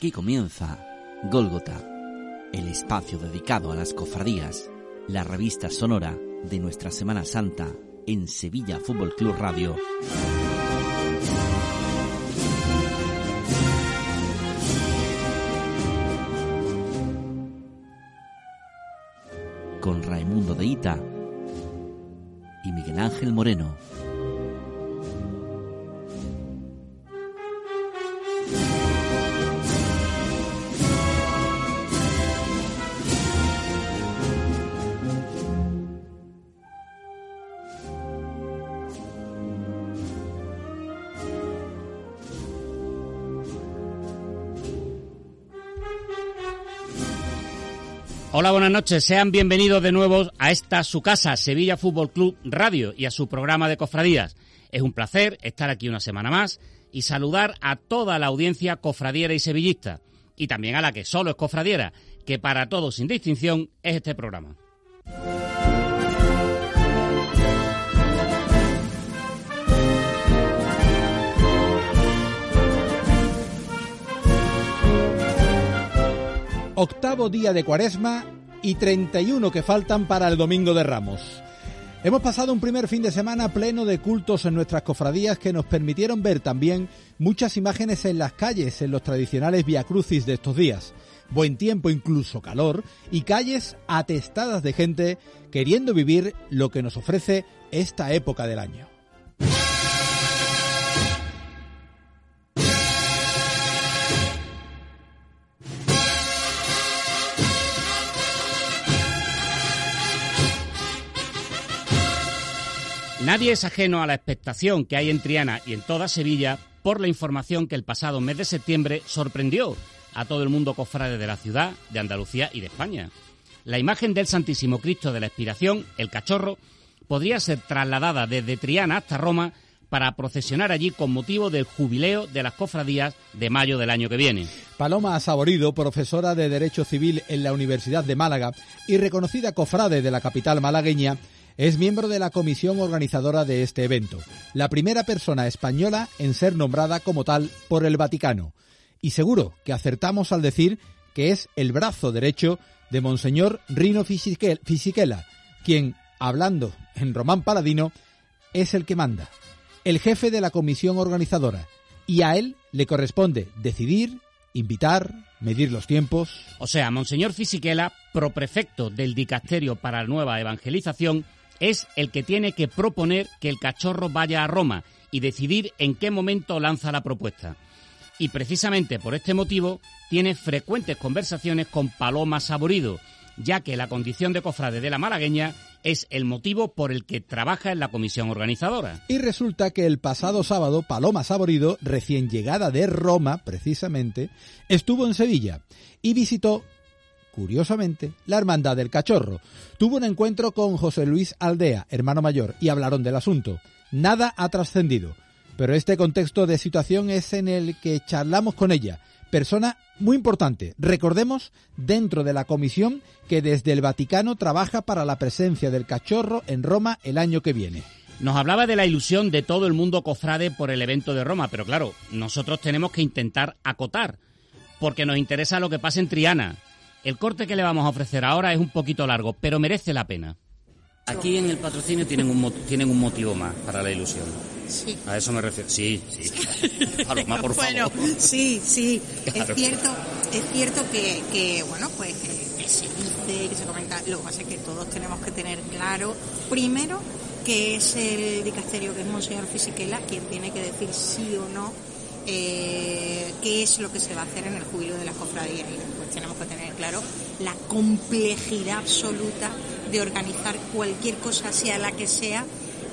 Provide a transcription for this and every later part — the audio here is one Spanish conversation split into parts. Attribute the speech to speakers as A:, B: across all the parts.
A: Aquí comienza Gólgota, el espacio dedicado a las cofradías, la revista sonora de nuestra Semana Santa en Sevilla Fútbol Club Radio. Con Raimundo de Ita y Miguel Ángel Moreno.
B: Hola, buenas noches. Sean bienvenidos de nuevo a esta su casa, Sevilla Fútbol Club Radio, y a su programa de cofradías. Es un placer estar aquí una semana más y saludar a toda la audiencia cofradiera y sevillista, y también a la que solo es cofradiera, que para todos sin distinción es este programa.
C: Octavo día de cuaresma y 31 que faltan para el Domingo de Ramos. Hemos pasado un primer fin de semana pleno de cultos en nuestras cofradías que nos permitieron ver también muchas imágenes en las calles, en los tradicionales viacrucis de estos días. Buen tiempo, incluso calor, y calles atestadas de gente queriendo vivir lo que nos ofrece esta época del año.
B: Nadie es ajeno a la expectación que hay en Triana y en toda Sevilla por la información que el pasado mes de septiembre sorprendió a todo el mundo cofrade de la ciudad, de Andalucía y de España. La imagen del Santísimo Cristo de la Expiración, el cachorro, podría ser trasladada desde Triana hasta Roma para procesionar allí con motivo del jubileo de las cofradías de mayo del año que viene.
C: Paloma Saborido, profesora de Derecho Civil en la Universidad de Málaga y reconocida cofrade de la capital malagueña, es miembro de la comisión organizadora de este evento, la primera persona española en ser nombrada como tal por el Vaticano. Y seguro que acertamos al decir que es el brazo derecho de Monseñor Rino Fisichella, quien, hablando en Román Paladino, es el que manda, el jefe de la comisión organizadora, y a él le corresponde decidir, invitar, medir los tiempos.
B: O sea, Monseñor Fisichella, proprefecto del Dicasterio para la Nueva Evangelización, es el que tiene que proponer que el cachorro vaya a Roma y decidir en qué momento lanza la propuesta. Y precisamente por este motivo tiene frecuentes conversaciones con Paloma Saborido, ya que la condición de cofrade de la malagueña es el motivo por el que trabaja en la comisión organizadora.
C: Y resulta que el pasado sábado Paloma Saborido, recién llegada de Roma precisamente, estuvo en Sevilla y visitó curiosamente, la Hermandad del Cachorro. Tuvo un encuentro con José Luis Aldea, hermano mayor, y hablaron del asunto. Nada ha trascendido, pero este contexto de situación es en el que charlamos con ella, persona muy importante, recordemos, dentro de la comisión que desde el Vaticano trabaja para la presencia del cachorro en Roma el año que viene.
B: Nos hablaba de la ilusión de todo el mundo cofrade por el evento de Roma, pero claro, nosotros tenemos que intentar acotar, porque nos interesa lo que pasa en Triana, el corte que le vamos a ofrecer ahora es un poquito largo, pero merece la pena. Aquí en el patrocinio tienen un, tienen un motivo más para la ilusión.
D: Sí.
B: A eso me refiero. Sí, sí. Paloma, por
D: bueno,
B: favor.
D: sí, sí.
B: Claro.
D: Es cierto, es cierto que, que bueno, pues que, que se dice, que se comenta. Lo que pasa es que todos tenemos que tener claro, primero, que es el dicasterio, que es Monseñor Fisichella, quien tiene que decir sí o no eh, qué es lo que se va a hacer en el jubileo de las cofradías tenemos que tener claro la complejidad absoluta de organizar cualquier cosa, sea la que sea,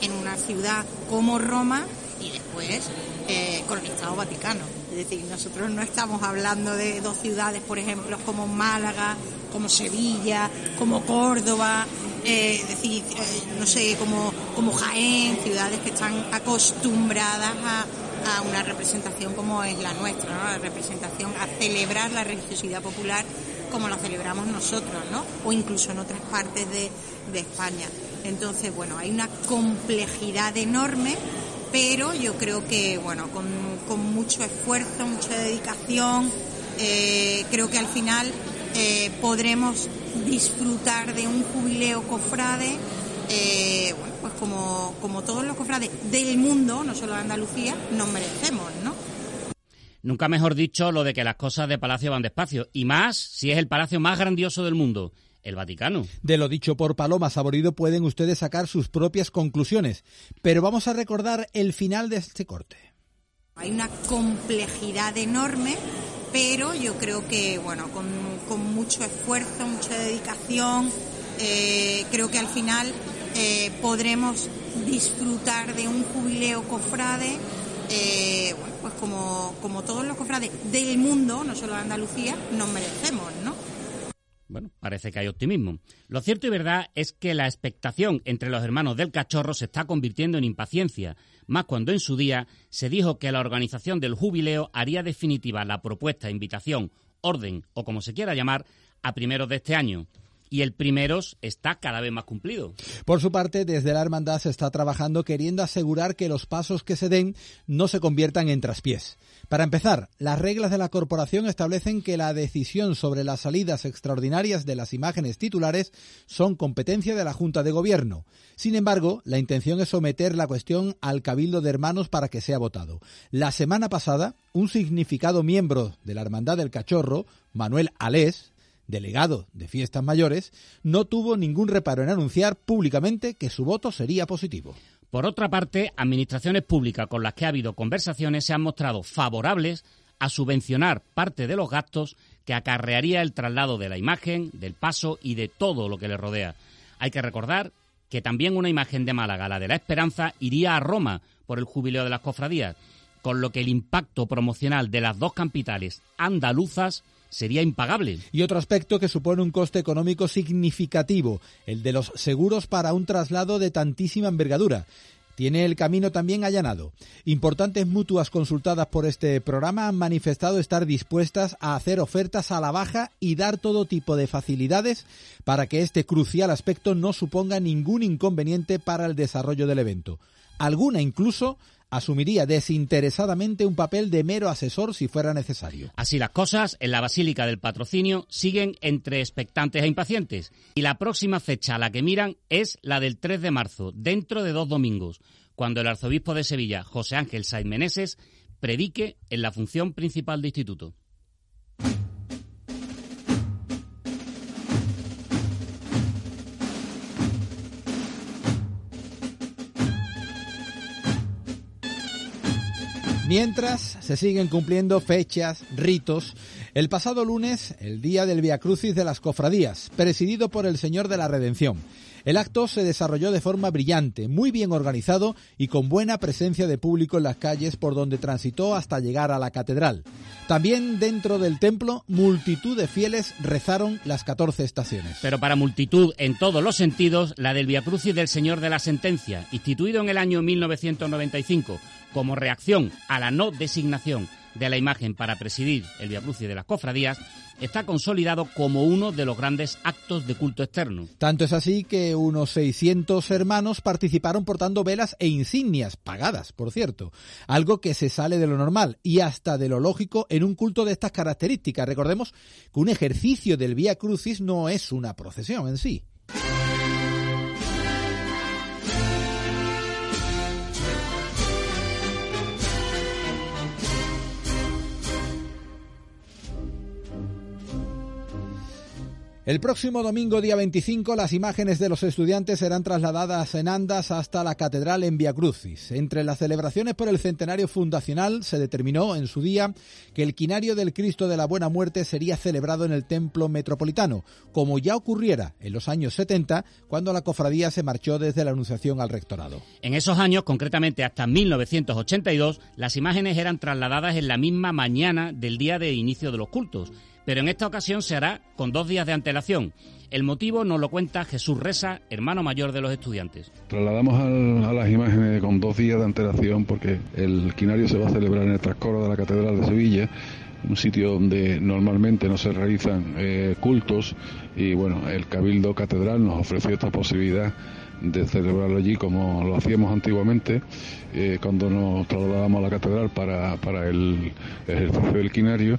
D: en una ciudad como Roma y después eh, con el Estado Vaticano. Es decir, nosotros no estamos hablando de dos ciudades, por ejemplo, como Málaga, como Sevilla, como Córdoba, eh, es decir, eh, no sé, como, como Jaén, ciudades que están acostumbradas a, a una representación como es la nuestra, la representación a celebrar la religiosidad popular como la celebramos nosotros, ¿no? o incluso en otras partes de, España. Entonces, bueno, hay una complejidad enorme, pero yo creo que, bueno, con, con mucho esfuerzo, mucha dedicación, eh, creo que al final eh, podremos disfrutar de un jubileo cofrade, eh, bueno, pues como, como todos los cofrades del mundo, no solo de Andalucía, nos merecemos, ¿no?
B: Nunca mejor dicho lo de que las cosas de palacio van despacio, y más si es el palacio más grandioso del mundo el Vaticano.
C: De lo dicho por Paloma Saborido pueden ustedes sacar sus propias conclusiones, pero vamos a recordar el final de este corte.
D: Hay una complejidad enorme, pero yo creo que, bueno, con, mucho esfuerzo, mucha dedicación, eh, creo que al final eh, podremos disfrutar de un jubileo cofrade, eh, bueno, pues como, como todos los cofrades del mundo, no solo de Andalucía, nos merecemos, ¿no?
B: Bueno, parece que hay optimismo. Lo cierto y verdad es que la expectación entre los hermanos del cachorro se está convirtiendo en impaciencia, más cuando en su día se dijo que la organización del jubileo haría definitiva la propuesta, invitación, orden o como se quiera llamar, a primeros de este año y el primeros está cada vez más cumplido.
C: Por su parte, desde la hermandad se está trabajando queriendo asegurar que los pasos que se den no se conviertan en traspiés. Para empezar, las reglas de la corporación establecen que la decisión sobre las salidas extraordinarias de las imágenes titulares son competencia de la Junta de Gobierno. Sin embargo, la intención es someter la cuestión al Cabildo de Hermanos para que sea votado. La semana pasada, un significado miembro de la Hermandad del Cachorro, Manuel Alés, delegado de Fiestas Mayores, no tuvo ningún reparo en anunciar públicamente que su voto sería positivo.
B: Por otra parte, administraciones públicas con las que ha habido conversaciones se han mostrado favorables a subvencionar parte de los gastos que acarrearía el traslado de la imagen, del paso y de todo lo que le rodea. Hay que recordar que también una imagen de Málaga, la de la Esperanza, iría a Roma por el jubileo de las cofradías, con lo que el impacto promocional de las dos capitales andaluzas sería impagable.
C: Y otro aspecto que supone un coste económico significativo, el de los seguros para un traslado de tantísima envergadura. Tiene el camino también allanado. Importantes mutuas consultadas por este programa han manifestado estar dispuestas a hacer ofertas a la baja y dar todo tipo de facilidades para que este crucial aspecto no suponga ningún inconveniente para el desarrollo del evento. Alguna incluso asumiría desinteresadamente un papel de mero asesor si fuera necesario.
B: Así las cosas, en la Basílica del Patrocinio siguen entre expectantes e impacientes. Y la próxima fecha a la que miran es la del 3 de marzo, dentro de dos domingos, cuando el arzobispo de Sevilla, José Ángel Saiz Meneses, predique en la función principal de instituto.
C: Mientras se siguen cumpliendo fechas, ritos. El pasado lunes, el día del Via Crucis de las Cofradías, presidido por el Señor de la Redención. El acto se desarrolló de forma brillante, muy bien organizado y con buena presencia de público en las calles por donde transitó hasta llegar a la catedral. También dentro del templo, multitud de fieles rezaron las 14 estaciones.
B: Pero para multitud en todos los sentidos, la del Via Crucis del Señor de la Sentencia, instituido en el año 1995 como reacción a la no designación de la imagen para presidir el Via Crucis de las cofradías, está consolidado como uno de los grandes actos de culto externo.
C: Tanto es así que unos 600 hermanos participaron portando velas e insignias, pagadas, por cierto, algo que se sale de lo normal y hasta de lo lógico en un culto de estas características. Recordemos que un ejercicio del Via Crucis no es una procesión en sí. El próximo domingo, día 25, las imágenes de los estudiantes serán trasladadas en andas hasta la catedral en Via Crucis. Entre las celebraciones por el centenario fundacional se determinó en su día que el quinario del Cristo de la Buena Muerte sería celebrado en el templo metropolitano, como ya ocurriera en los años 70, cuando la cofradía se marchó desde la Anunciación al rectorado.
B: En esos años, concretamente hasta 1982, las imágenes eran trasladadas en la misma mañana del día de inicio de los cultos pero en esta ocasión se hará con dos días de antelación. El motivo nos lo cuenta Jesús Reza, hermano mayor de los estudiantes.
E: Trasladamos a las imágenes con dos días de antelación porque el quinario se va a celebrar en el transcoro de la Catedral de Sevilla un sitio donde normalmente no se realizan eh, cultos y bueno, el Cabildo Catedral nos ofreció esta posibilidad de celebrarlo allí como lo hacíamos antiguamente eh, cuando nos trasladábamos a la catedral para, para el ejercicio del quinario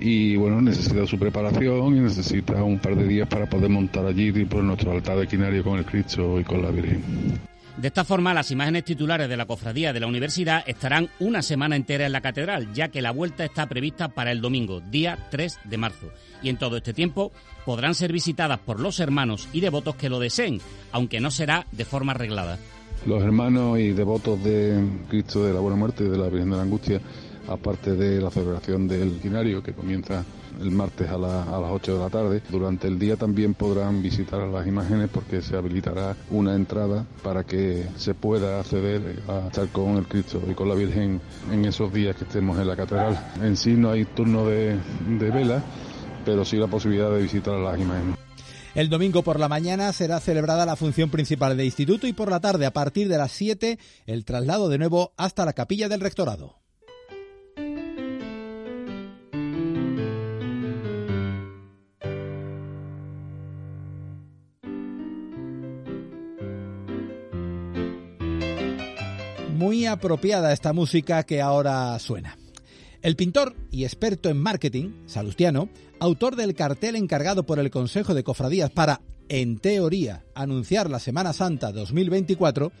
E: y bueno, necesita su preparación y necesita un par de días para poder montar allí por nuestro altar de quinario con el Cristo y con la Virgen.
B: De esta forma, las imágenes titulares de la cofradía de la universidad estarán una semana entera en la catedral, ya que la vuelta está prevista para el domingo, día 3 de marzo. Y en todo este tiempo podrán ser visitadas por los hermanos y devotos que lo deseen, aunque no será de forma arreglada.
E: Los hermanos y devotos de Cristo de la Buena Muerte de la Virgen de la Angustia, aparte de la celebración del quinario que comienza el martes a, las 8 de la tarde. Durante el día también podrán visitar las imágenes porque se habilitará una entrada para que se pueda acceder a estar con el Cristo y con la Virgen en esos días que estemos en la catedral. En sí no hay turno de, de vela, pero sí la posibilidad de visitar las imágenes.
C: El domingo por la mañana será celebrada la función principal del instituto y por la tarde, a partir de las 7, el traslado de nuevo hasta la capilla del rectorado. Muy apropiada esta música que ahora suena. El pintor y experto en marketing, Salustiano, autor del cartel encargado por el Consejo de Cofradías para, en teoría, anunciar la Semana Santa 2024,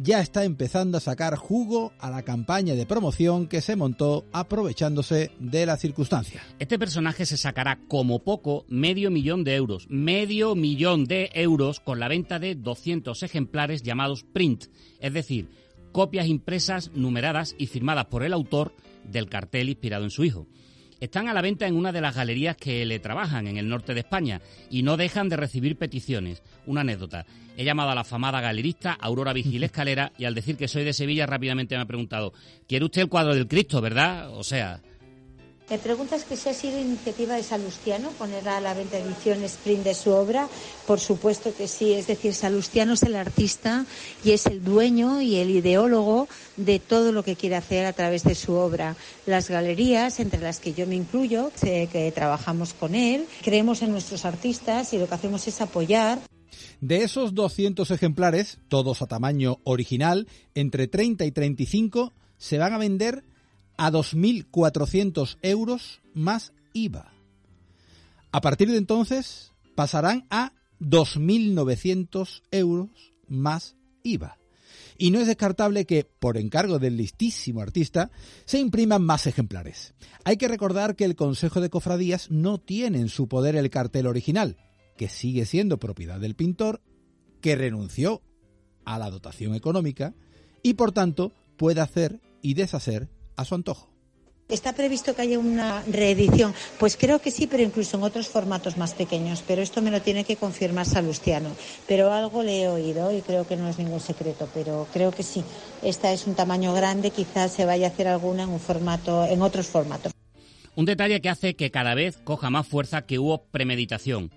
C: ya está empezando a sacar jugo a la campaña de promoción que se montó aprovechándose de la circunstancia.
B: Este personaje se sacará como poco medio millón de euros, medio millón de euros con la venta de 200 ejemplares llamados print, es decir, copias impresas, numeradas y firmadas por el autor del cartel inspirado en su hijo. Están a la venta en una de las galerías que le trabajan en el norte de España y no dejan de recibir peticiones. Una anécdota. He llamado a la afamada galerista Aurora Vigil Escalera y al decir que soy de Sevilla rápidamente me ha preguntado, ¿quiere usted el cuadro del Cristo, verdad? O sea,
F: me preguntas que si ha sido iniciativa de Salustiano poner a la venta edición sprint de su obra. Por supuesto que sí. Es decir, Salustiano es el artista y es el dueño y el ideólogo de todo lo que quiere hacer a través de su obra. Las galerías, entre las que yo me incluyo, que trabajamos con él, creemos en nuestros artistas y lo que hacemos es apoyar.
C: De esos 200 ejemplares, todos a tamaño original, entre 30 y 35 se van a vender a 2.400 euros más IVA. A partir de entonces pasarán a 2.900 euros más IVA. Y no es descartable que, por encargo del listísimo artista, se impriman más ejemplares. Hay que recordar que el Consejo de Cofradías no tiene en su poder el cartel original, que sigue siendo propiedad del pintor, que renunció a la dotación económica y, por tanto, puede hacer y deshacer a su antojo.
F: ¿Está previsto que haya una reedición? Pues creo que sí, pero incluso en otros formatos más pequeños. Pero esto me lo tiene que confirmar Salustiano. Pero algo le he oído y creo que no es ningún secreto, pero creo que sí. Esta es un tamaño grande, quizás se vaya a hacer alguna en un formato, en otros formatos.
B: Un detalle que hace que cada vez coja más fuerza que hubo premeditación,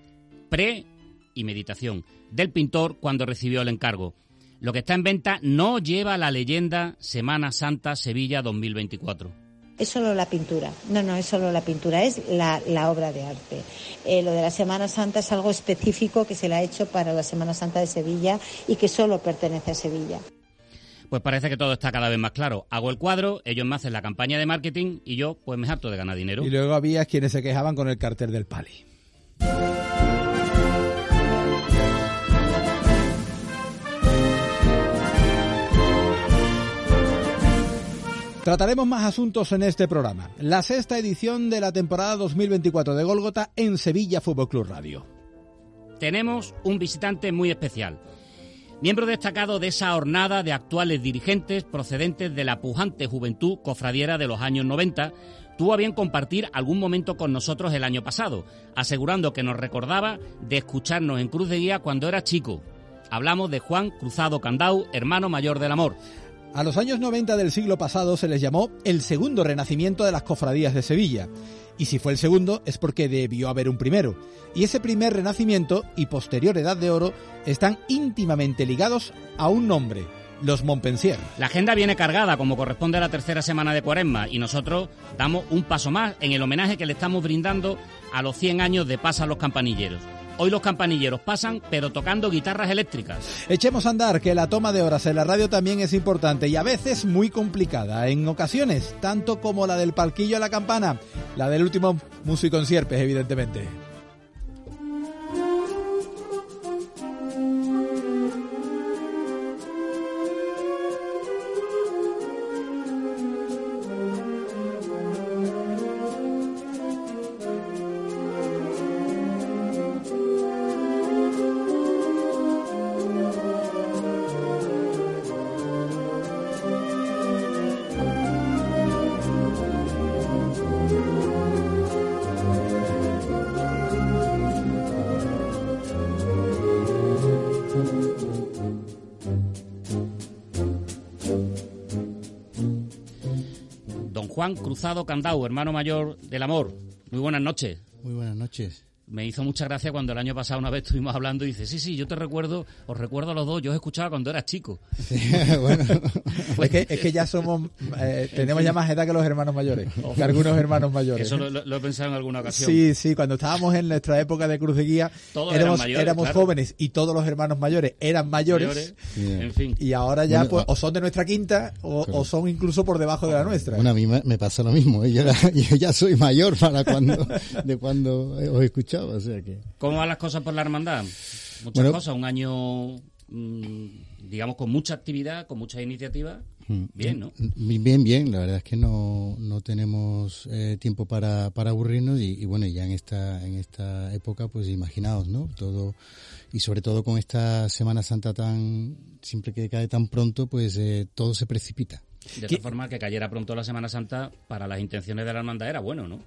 B: pre y meditación del pintor cuando recibió el encargo. Lo que está en venta no lleva la leyenda Semana Santa Sevilla 2024.
F: Es solo la pintura, no, no, es solo la pintura, es la, obra de arte. Eh, lo de la Semana Santa es algo específico que se le ha hecho para la Semana Santa de Sevilla y que solo pertenece a Sevilla.
B: Pues parece que todo está cada vez más claro. Hago el cuadro, ellos me hacen la campaña de marketing y yo pues me harto de ganar dinero.
C: Y luego había quienes se quejaban con el cartel del Pali. Trataremos más asuntos en este programa. La sexta edición de la temporada 2024 de Golgota en Sevilla Fútbol Club Radio.
B: Tenemos un visitante muy especial. Miembro destacado de esa hornada de actuales dirigentes procedentes de la pujante juventud cofradiera de los años 90, tuvo a bien compartir algún momento con nosotros el año pasado, asegurando que nos recordaba de escucharnos en Cruz de Guía cuando era chico. Hablamos de Juan Cruzado Candau, hermano mayor del amor.
C: A los años 90 del siglo pasado se les llamó el segundo renacimiento de las cofradías de Sevilla. Y si fue el segundo es porque debió haber un primero. Y ese primer renacimiento y posterior edad de oro están íntimamente ligados a un nombre, los Montpensier.
B: La agenda viene cargada, como corresponde a la tercera semana de Cuaresma, y nosotros damos un paso más en el homenaje que le estamos brindando a los 100 años de Pasan los Campanilleros. Hoy los campanilleros pasan, pero tocando guitarras eléctricas.
C: Echemos a andar, que la toma de horas en la radio también es importante y a veces muy complicada. En ocasiones, tanto como la del palquillo a la campana, la del último músico en Sierpes, evidentemente.
B: Cruzado Candau, hermano mayor del amor. Muy buenas noches.
G: Muy buenas noches
B: me hizo mucha gracia cuando el año pasado una vez estuvimos hablando y dice, sí, sí, yo te recuerdo, os recuerdo a los dos, yo os escuchaba cuando eras chico.
C: bueno, es, que, es que ya somos, eh, tenemos ya más edad que los hermanos mayores, que algunos hermanos mayores.
B: Eso lo, he pensado en alguna ocasión.
C: Sí, sí, cuando estábamos en nuestra época de cruz de guía, éramos, éramos jóvenes y todos los hermanos mayores eran mayores. En fin. Y ahora ya, pues, o son de nuestra quinta o, son incluso por debajo de la nuestra.
G: Bueno, a mí me, pasa lo mismo, ¿eh? yo, yo ya soy mayor para cuando, de cuando os
B: ¿Cómo van las cosas por la hermandad? Muchas cosas, un año, mm, digamos, con mucha actividad, con muchas iniciativas. Mm, bien, ¿no?
G: Mm, bien, bien. La verdad es que no, no tenemos eh, tiempo para, para aburrirnos y, bueno, ya en esta, en esta época, pues imaginaos, ¿no? Todo, y sobre todo con esta Semana Santa tan, siempre que cae tan pronto, pues eh, todo se precipita.
B: De tal forma que cayera pronto la Semana Santa para las intenciones de la hermandad era bueno, ¿no?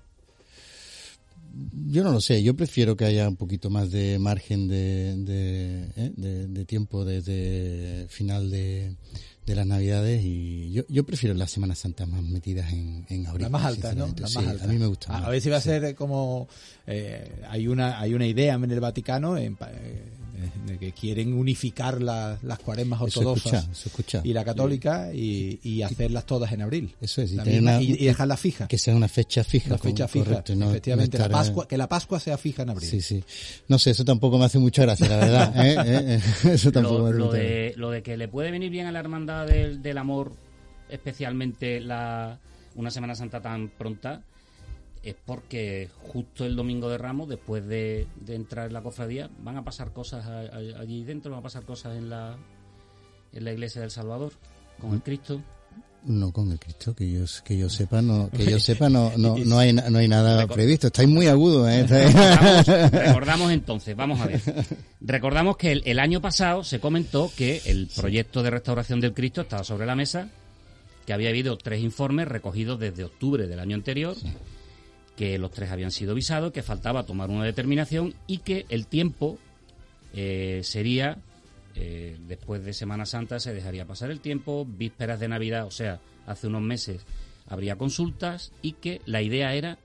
G: Yo no lo sé, yo prefiero que haya un poquito más de margen de, de, ¿eh? tiempo desde final de, las navidades y yo, yo prefiero las Semanas Santas más metidas en, en abril.
C: La más alta, ¿no? La
G: más alta. a mí me gusta.
C: A, ver si va a ser como eh, hay una hay una idea en el Vaticano en, eh, de que quieren unificar las cuaresmas ortodoxas y la católica y, hacerlas todas en abril.
G: Eso es, y,
C: dejarlas fijas.
G: Que sea una fecha fija.
C: Una fecha fija, efectivamente. la Pascua, que la Pascua sea fija en abril.
G: Sí, sí. No sé, eso tampoco me hace mucha gracia, la verdad. ¿eh? ¿Eh?
B: ¿Eh? Eso tampoco lo, de, lo de que le puede venir bien a la hermandad del, del amor, especialmente la una Semana Santa tan pronta, es porque justo el domingo de Ramos, después de, entrar en la cofradía, van a pasar cosas allí dentro, van a pasar cosas en la, en la iglesia del Salvador, con el Cristo.
G: No, con el Cristo, que yo, que yo sepa, no, que yo sepa, no, no, no hay, no hay nada previsto. Estáis muy agudos, ¿eh?
B: Recordamos, entonces, vamos a ver. Recordamos que el, año pasado se comentó que el proyecto de restauración del Cristo estaba sobre la mesa, que había habido tres informes recogidos desde octubre del año anterior que los tres habían sido visados, que faltaba tomar una determinación y que el tiempo eh, sería, eh, después de Semana Santa se dejaría pasar el tiempo, vísperas de Navidad, o sea, hace unos meses habría consultas y que la idea era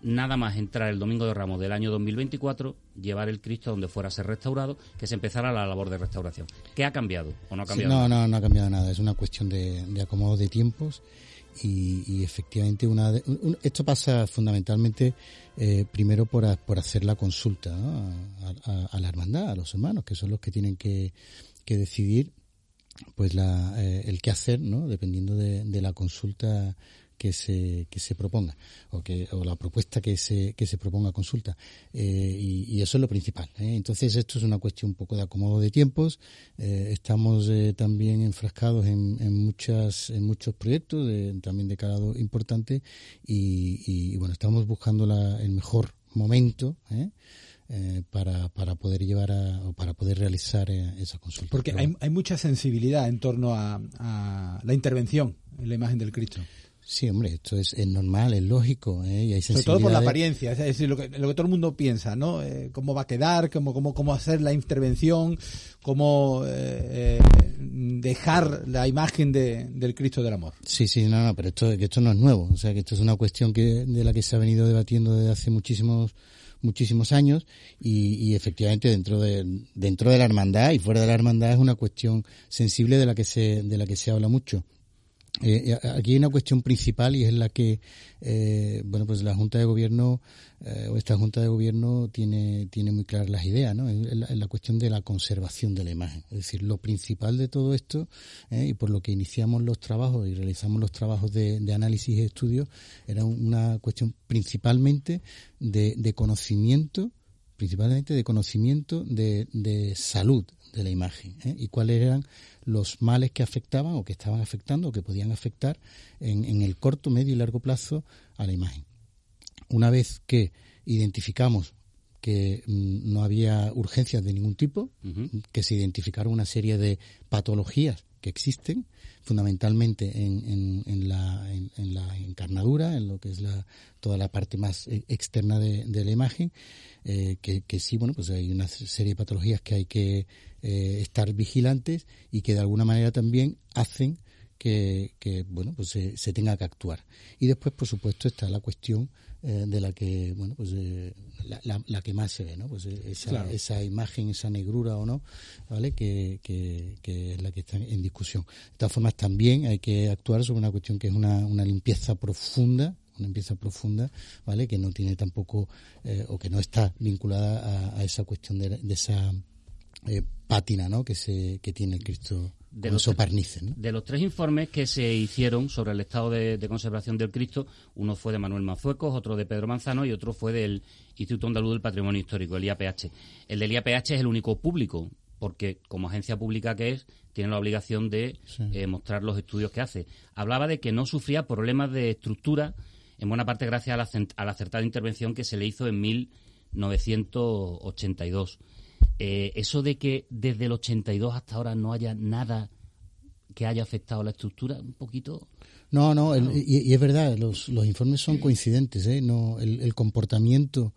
B: nada más entrar el Domingo de Ramos del año 2024, llevar el Cristo donde fuera a ser restaurado, que se empezara la labor de restauración. ¿Qué ha cambiado o no ha cambiado?
G: no, no, no ha cambiado nada. Es una cuestión de, de acomodo de tiempos y, efectivamente una esto pasa fundamentalmente eh, primero por, por hacer la consulta a, la hermandad, a los hermanos, que son los que tienen que, que decidir pues la, eh, el qué hacer, ¿no? dependiendo de, de la consulta que se, que se proponga o, que, o la propuesta que se, que se proponga a consulta. Eh, y, eso es lo principal. ¿eh? Entonces, esto es una cuestión un poco de acomodo de tiempos. Eh, estamos también enfrascados en, en, muchas, en muchos proyectos, también de calado importante, y, bueno, estamos buscando la, el mejor momento. para, para poder llevar a, o para poder realizar esa consulta.
C: Porque hay, hay mucha sensibilidad en torno a, a la intervención en la imagen del Cristo.
G: Sí, hombre, esto es, normal, es lógico, ¿eh? y hay
C: Sobre todo por la apariencia, es decir, lo que, lo que todo el mundo piensa, ¿no? Eh, cómo va a quedar, cómo, cómo, cómo hacer la intervención, cómo eh, eh, dejar la imagen de, del Cristo del Amor.
G: Sí, sí, no, no, pero esto, que esto no es nuevo, o sea, que esto es una cuestión que de la que se ha venido debatiendo desde hace muchísimos muchísimos años y, y, efectivamente dentro de dentro de la hermandad y fuera de la hermandad es una cuestión sensible de la que se de la que se habla mucho. Eh, aquí hay una cuestión principal y es la que, eh, bueno, pues la Junta de Gobierno eh, esta Junta de Gobierno tiene, tiene muy claras las ideas, ¿no? Es la, cuestión de la conservación de la imagen. Es decir, lo principal de todo esto, eh, y por lo que iniciamos los trabajos y realizamos los trabajos de, análisis y estudios, era una cuestión principalmente de, de conocimiento, principalmente de conocimiento de, de salud de la imagen ¿eh? y cuáles eran los males que afectaban o que estaban afectando o que podían afectar en, el corto, medio y largo plazo a la imagen. Una vez que identificamos que mm, no había urgencias de ningún tipo, que se identificaron una serie de patologías que existen, fundamentalmente en, en, la, en, la, encarnadura, en lo que es la, toda la parte más eh, externa de, de la imagen, eh, que, sí, bueno, pues hay una serie de patologías que hay que eh, estar vigilantes y que de alguna manera también hacen que, bueno, pues se, tenga que actuar. Y después, por supuesto, está la cuestión eh, de la que, bueno, pues eh, la, la, que más se ve, ¿no? Pues eh, esa, esa imagen, esa negrura o no, ¿vale? Que, que, que, es la que está en discusión. De todas formas, también hay que actuar sobre una cuestión que es una, una limpieza profunda una limpieza profunda, ¿vale? Que no tiene tampoco, eh, o que no está vinculada a, a esa cuestión de, de esa eh, pátina, ¿no? Que, se, que tiene el Cristo
B: de los, de los tres informes que se hicieron sobre el estado de, conservación del Cristo, uno fue de Manuel Mazuecos, otro de Pedro Manzano y otro fue del Instituto Andaluz del Patrimonio Histórico, el IAPH. El del IAPH es el único público, porque como agencia pública que es, tiene la obligación de eh, mostrar los estudios que hace. Hablaba de que no sufría problemas de estructura, en buena parte gracias a la, a la acertada intervención que se le hizo en 1982. Eh, eso de que desde el 82 hasta ahora no haya nada que haya afectado la estructura, un poquito.
G: No, no, y, es verdad, los, los informes son coincidentes, ¿eh? No, el, comportamiento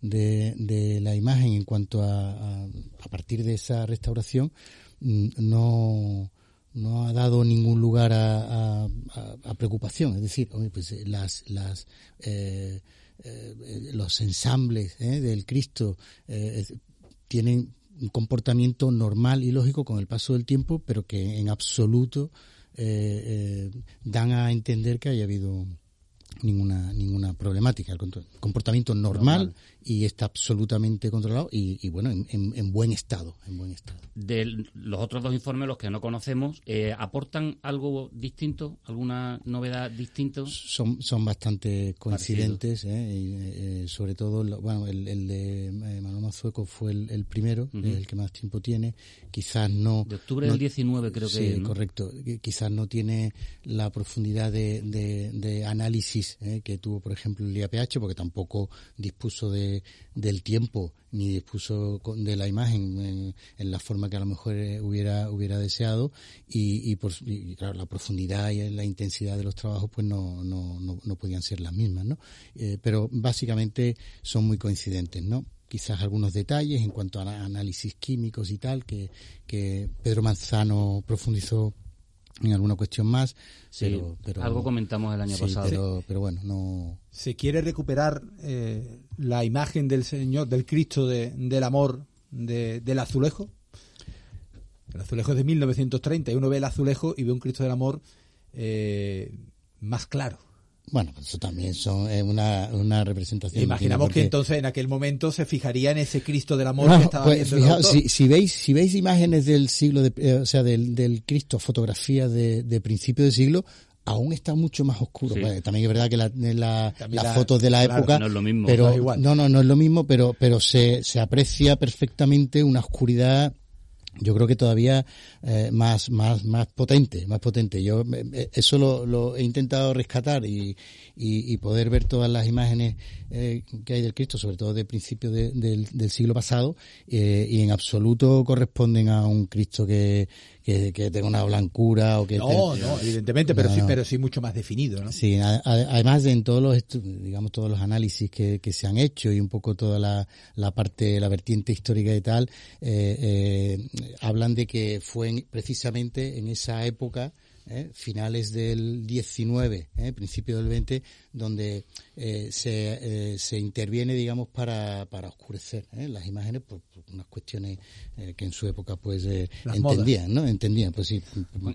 G: de, de, la imagen en cuanto a, a, partir de esa restauración mm, no, no ha dado ningún lugar a, a preocupación. Es decir, pues eh, las, las eh, eh, los ensambles del Cristo tienen un comportamiento normal y lógico con el paso del tiempo, pero que en absoluto eh, eh, dan a entender que haya habido ninguna ninguna problemática. El comportamiento normal, y está absolutamente controlado y, bueno, en, buen estado, en buen estado.
B: De los otros dos informes, los que no conocemos, eh, ¿aportan algo distinto, alguna novedad distinta?
G: Son, son bastante coincidentes, eh, y, eh, sobre todo, bueno, el, de Manuel Mazueco fue el, primero, el que más tiempo tiene, quizás no...
B: De octubre del 19 creo que
G: Sí, correcto, quizás no tiene la profundidad de, de, de análisis que tuvo, por ejemplo, el IAPH, porque tampoco dispuso de del tiempo ni dispuso de la imagen en, la forma que a lo mejor eh, hubiera hubiera deseado. Y, por claro la profundidad y la intensidad de los trabajos pues no no, no, podían ser las mismas no eh, pero básicamente son muy coincidentes no quizás algunos detalles en cuanto a análisis químicos y tal que que Pedro Manzano profundizó en alguna cuestión más. pero,
B: algo comentamos el año pasado.
G: Pero, bueno, no.
C: Se quiere recuperar eh, la imagen del Señor, del Cristo del amor de, del azulejo. El azulejo es de 1930 y uno ve el azulejo y ve un Cristo del amor eh, más claro.
G: Bueno, pues eso también son es una, una representación.
C: Imaginamos que entonces en aquel momento se fijaría en ese Cristo del amor que estaba pues,
G: viendo si, si, veis si veis imágenes del siglo, de, eh, o sea, del, del Cristo, fotografías de, de principio del siglo, aún está mucho más oscuro. también es verdad que la, la, las fotos de la época,
B: no es lo mismo,
G: pero no, no, no es lo mismo, pero pero se, se aprecia perfectamente una oscuridad yo creo que todavía eh, más más más potente más potente. Yo eh, eh, eso lo, lo, he intentado rescatar y, y, poder ver todas las imágenes que hay del Cristo sobre todo de principios del, del, siglo pasado y en absoluto corresponden a un Cristo que que, tenga una blancura o que
C: no no evidentemente pero sí pero sí mucho más definido ¿no?
G: sí además de en todos los digamos todos los análisis que, que se han hecho y un poco toda la, la parte la vertiente histórica y tal eh, eh, hablan de que fue precisamente en esa época ¿eh? finales del 19, ¿eh? principio del 20, donde eh, se, eh, se interviene, digamos, para, para oscurecer ¿eh? las imágenes por, por unas cuestiones eh, que en su época pues eh, entendían, ¿no? Entendían, pues sí.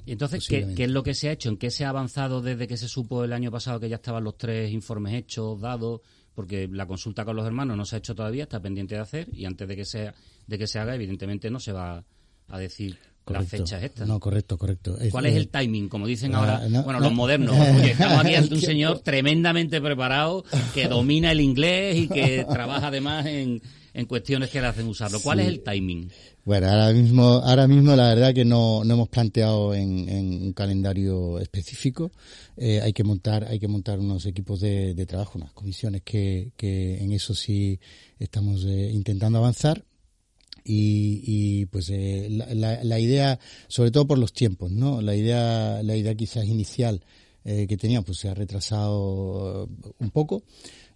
B: Y entonces, ¿qué, qué es lo que se ha hecho? ¿En qué se ha avanzado desde que se supo el año pasado que ya estaban los tres informes hechos, dados? Porque la consulta con los hermanos no se ha hecho todavía, está pendiente de hacer, y antes de que, sea, de que se haga, evidentemente no se va a decir las
G: Correcto.
B: fechas estas.
G: No, correcto, correcto.
B: ¿Cuál es el timing? Como dicen
G: ah,
B: ahora,
G: no,
B: bueno,
G: no.
B: los modernos. Oye, estamos aquí ante un señor tremendamente preparado, que domina el inglés y que trabaja además en, en cuestiones que le hacen usarlo. ¿Cuál
G: Sí.
B: es el timing?
G: Bueno, ahora mismo, ahora mismo la verdad que no, no hemos planteado en, en un calendario específico. Eh, hay que montar, hay que montar unos equipos de, de trabajo, unas comisiones que, que en eso sí estamos eh, intentando avanzar. Y, y, pues eh, la, la- la idea, sobre todo por los tiempos, ¿no? La idea, la idea quizás inicial eh, que tenía, pues se ha retrasado un poco.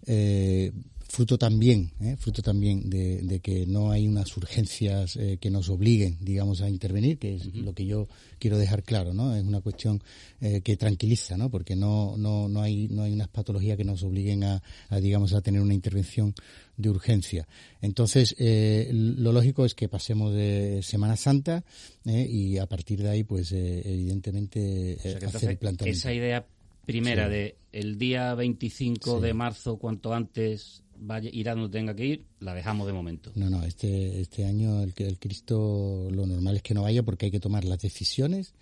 G: Eh, fruto también, ¿eh? fruto también de, de que no hay unas urgencias eh, que nos obliguen, digamos, a intervenir, que es lo que yo quiero dejar claro, ¿no? Es una cuestión eh, que tranquiliza, ¿no? Porque no, no, no hay, no hay unas patologías que nos obliguen a, a, digamos, a tener una intervención de urgencia. Entonces, eh, lo lógico es que pasemos de Semana Santa eh, y a partir de ahí, pues, eh, evidentemente,
B: O sea, que
G: hacer
B: entonces,
G: el planteamiento.
B: esa idea primera
G: Sí.
B: de el día 25
G: Sí.
B: de marzo, cuanto antes vaya, irá donde tenga que ir, la dejamos de momento.
G: No, no, este, este año el, el Cristo lo normal es que no vaya porque hay que tomar las decisiones.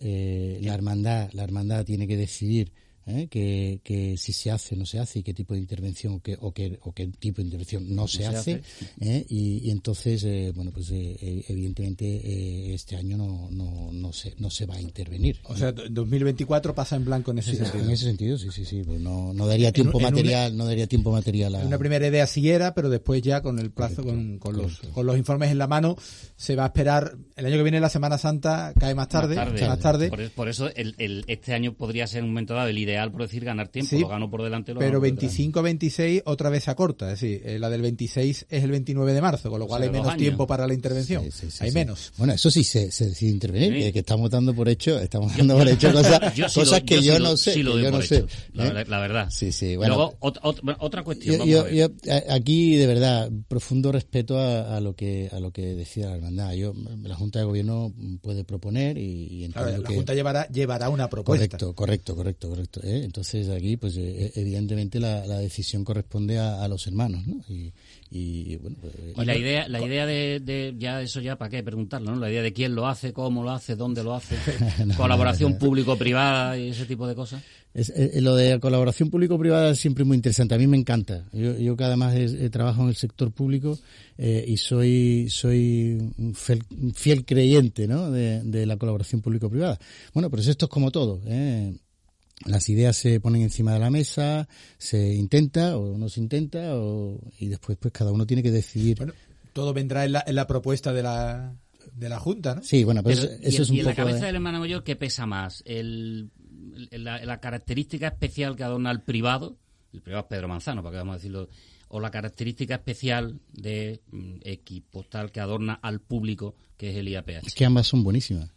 G: Eh, la hermandad, la hermandad tiene que decidir ¿eh? que, que si se hace o no se hace y qué tipo de intervención o qué, o qué, o qué tipo de intervención no, se,
B: se
G: hace.
B: hace.
G: ¿eh? Y, y entonces, eh, bueno, pues eh, eh, evidentemente eh, este año no, no, no, se, no se va a intervenir.
C: O sea, 2024 pasa en blanco en ese
G: Sí,
C: sentido.
G: en ese sentido, sí, sí, sí. pues no, no daría tiempo
C: en un-
G: material, no daría tiempo material a,
C: Una primera idea sí era, pero después ya con el plazo,
G: Correcto,
C: con, con los, con los informes en la mano, se va a esperar. El año que viene la Semana Santa cae más tarde.
B: Más
C: Más tarde,
B: Por, por eso el, el- este año podría ser en un momento dado el ideal, por decir, ganar tiempo.
C: Sí,
B: lo gano por delante, lo
C: pero
B: gano por detrás.
C: 25-26 otra vez se acorta. Es decir, eh, la del 26 es el 29 de marzo, con lo
B: O
C: cual
B: sea,
C: hay menos
B: años.
C: tiempo para la intervención.
G: Sí, sí, sí,
C: hay
G: sí.
C: menos.
G: Bueno, eso sí se, se decide intervenir,
B: Sí.
G: que, que estamos dando por hecho, estamos dando por hecho cosas,
B: Yo sí
G: cosas
B: lo-
G: que yo,
B: sí lo-
G: no sé,
B: sí lo
G: que yo
B: por
G: no sé.
B: hecho, la,
G: ¿eh?
B: la- la verdad.
G: Sí, sí, bueno.
B: Luego, ot- ot- otra cuestión.
G: Yo,
B: vamos
G: yo-
B: a ver.
G: yo, aquí de verdad profundo respeto a, a lo que a lo que decida la hermandad. Yo la Junta de Gobierno puede proponer y, y entiendo
C: Claro, la
G: que
C: Junta llevará, llevará una propuesta.
G: correcto, correcto, correcto, correcto. ¿Eh? Entonces aquí pues eh, evidentemente la, la decisión corresponde a, a los hermanos, ¿no? Y, y, bueno, pues,
B: Y la idea, la idea de, de- ya eso ya para qué preguntarlo, ¿no? La idea de quién lo hace, cómo lo hace, dónde lo hace,
G: No,
B: colaboración
G: no,
B: público-privada y ese tipo de cosas.
G: Es, eh, lo de la colaboración público-privada es siempre muy interesante. A mí me encanta. Yo, yo que además he trabajado en el sector público eh, y soy soy un fiel, un fiel creyente ¿no? de, de la colaboración público-privada. Bueno, pero esto es como todo. ¿eh? Las ideas se ponen encima de la mesa, se intenta o no se intenta o, y después pues cada uno tiene que decidir.
C: Bueno, todo vendrá en la, en la propuesta de la, de la Junta, ¿no?
G: sí, bueno, pues
B: Pero,
G: eso
B: y,
G: es un
B: y en la cabeza
G: de-
B: del hermano mayor, ¿qué pesa más? El, el- la, la característica especial que adorna al privado, el privado es Pedro Manzano, para que vamos a decirlo, o la característica especial de mm, equipo tal que adorna al público, que es el IAPH.
G: Es que ambas son buenísimas.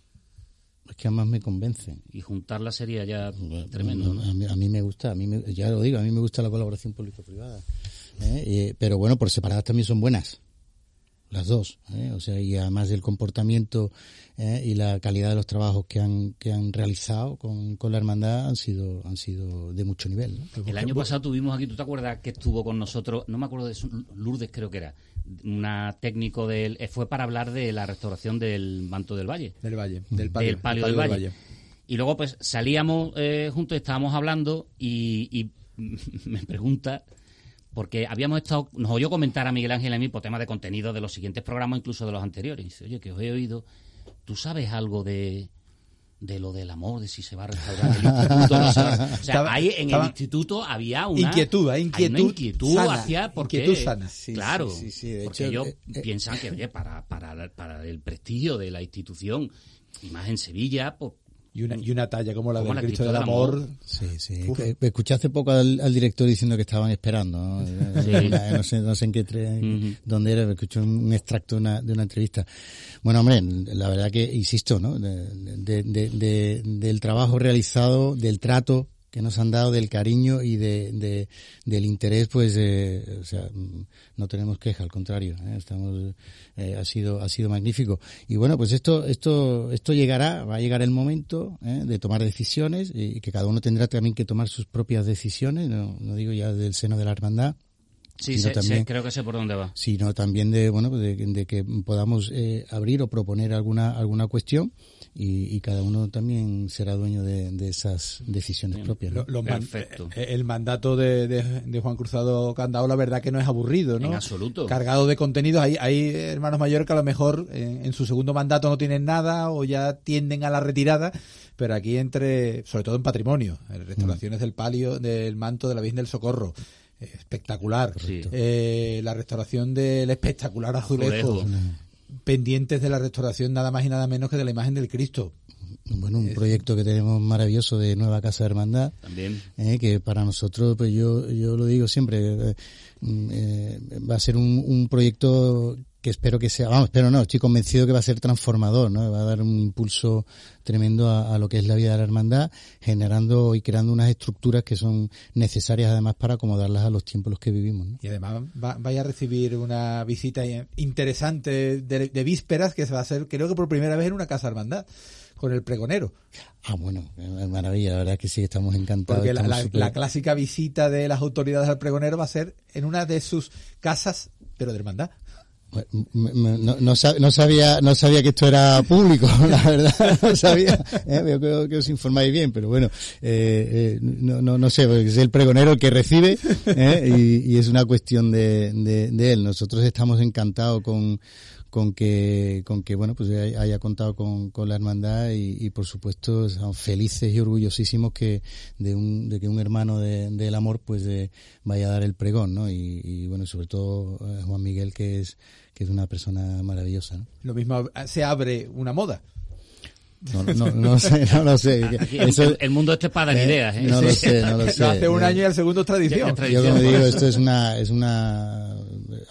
G: Es que ambas me convencen.
B: Y juntarla sería ya tremendo, ¿no?
G: A mí, a mí me gusta, a mí me- ya lo digo, a mí me gusta la colaboración público-privada. ¿eh? Y- pero bueno, por separadas también son buenas. Las dos. ¿eh? O sea, y además del comportamiento ¿eh? y la calidad de los trabajos que han, que han realizado con, con la hermandad han sido, han sido de mucho nivel. ¿no?
B: El año pasado tuvimos aquí, ¿tú te acuerdas que estuvo con nosotros? No me acuerdo de su, Lourdes, creo que era. Una técnico del. eh, Fue para hablar de la restauración del manto del valle.
C: Del Valle, del palio,
B: del palio del valle. Y luego, pues salíamos eh, juntos, estábamos hablando y, y me pregunta. Porque habíamos estado, nos oyó comentar a Miguel Ángel y a mí por temas de contenido de los siguientes programas, incluso de los anteriores. Y dice, oye, que os he oído, ¿tú sabes algo de, de lo del amor, de si se va a restaurar el instituto? no se va a- O sea,
C: Estaba-
B: ahí en el instituto había una
C: Inquietud, hay
B: hay
C: inquietud
B: una inquietud
C: sana,
B: hacia porque
C: inquietud sana.
G: Sí,
B: claro,
G: sí, sí, sí, de
B: porque
G: hecho,
B: ellos
G: eh, eh,
B: piensan que oye, para, para, para el prestigio de la institución y más en Sevilla, pues
C: Y una, y una talla como la
B: Como
C: del
B: la
C: Cristo
B: Cristo
C: del Amor.
B: Amor.
G: Sí, sí.
C: Uf.
G: Escuché hace poco al, al director diciendo que estaban esperando. ¿no? Eh, no, sé, no sé en qué tre-
B: Ujú.
G: dónde era, pero escuché un, extracto de una, de una entrevista. Bueno, hombre, la verdad que insisto, ¿no? De- de- de- de- del trabajo realizado, del trato que nos han dado, del cariño y de, de- del interés, pues, eh, o sea, no tenemos queja, al contrario, ¿eh? estamos, eh, ha sido, ha sido magnífico. Y bueno, pues esto, esto, esto llegará, va a llegar el momento ¿eh? de tomar decisiones y que cada uno tendrá también que tomar sus propias decisiones, no, no digo ya del seno de la hermandad,
B: Sí,
G: sino
B: sé- sé-
G: también-
B: creo que sé por dónde va.
G: sino también de bueno pues de, de que podamos eh, abrir o proponer alguna alguna cuestión y, y cada uno también será dueño de, de esas decisiones
B: Bien.
G: propias ¿no?
C: Lo- los man-
B: Perfecto.
C: eh, el mandato de, de- de Juan Cruzado Candao, la verdad que no es aburrido, ¿no?
B: En absoluto.
C: Cargado de contenidos. Hay, hay hermanos mayores que a lo mejor eh, en su segundo mandato no tienen nada o ya tienden a la retirada, pero aquí entre, sobre todo en patrimonio, en restauraciones del palio, del manto de la Virgen del Socorro. Espectacular. Eh, la restauración del espectacular azulejo.
B: Azulejo.
C: Pendientes de la restauración nada más y nada menos que de la imagen del Cristo.
G: bueno un proyecto que tenemos maravilloso de nueva casa de hermandad
B: También.
G: eh, que para nosotros pues yo yo lo digo siempre eh, eh, va a ser un, un proyecto que espero que sea vamos espero no estoy convencido que va a ser transformador no va a dar un impulso tremendo a, a lo que es la vida de la hermandad generando y creando unas estructuras que son necesarias además para acomodarlas a los tiempos en los que vivimos ¿no?
C: Y además va- vaya a recibir una visita interesante de, de vísperas que se va a hacer, creo que por primera vez en una casa hermandad, con el pregonero.
G: ah bueno maravilla la verdad es que sí estamos encantados
C: Porque la,
G: estamos
C: la- la clásica visita de las autoridades al pregonero va a ser en una de sus casas, pero de hermandad.
G: No, no sab- no sabía no sabía que esto era público la verdad no sabía eh, creo que os informáis bien pero bueno eh, eh, no, no no sé es el pregonero el que recibe eh, y, y es una cuestión de, de, de él. Nosotros estamos encantados con con que con que bueno pues hay- haya contado con, con la hermandad y, y, por supuesto felices y orgullosísimos que de un de que un hermano de- del amor pues vaya a dar el pregón no y, y, bueno sobre todo eh, Juan Miguel que es que es una persona maravillosa ¿no?
C: Lo mismo se abre una moda.
G: No, no, no sé, no lo sé.
B: Aquí
G: Eso-
B: el, el mundo este es para dar
G: eh,
B: ideas, ¿eh?
G: No lo sé, no lo sé.
C: Hace un año y el segundo es tradición.
G: Yo como digo, esto es una, es una,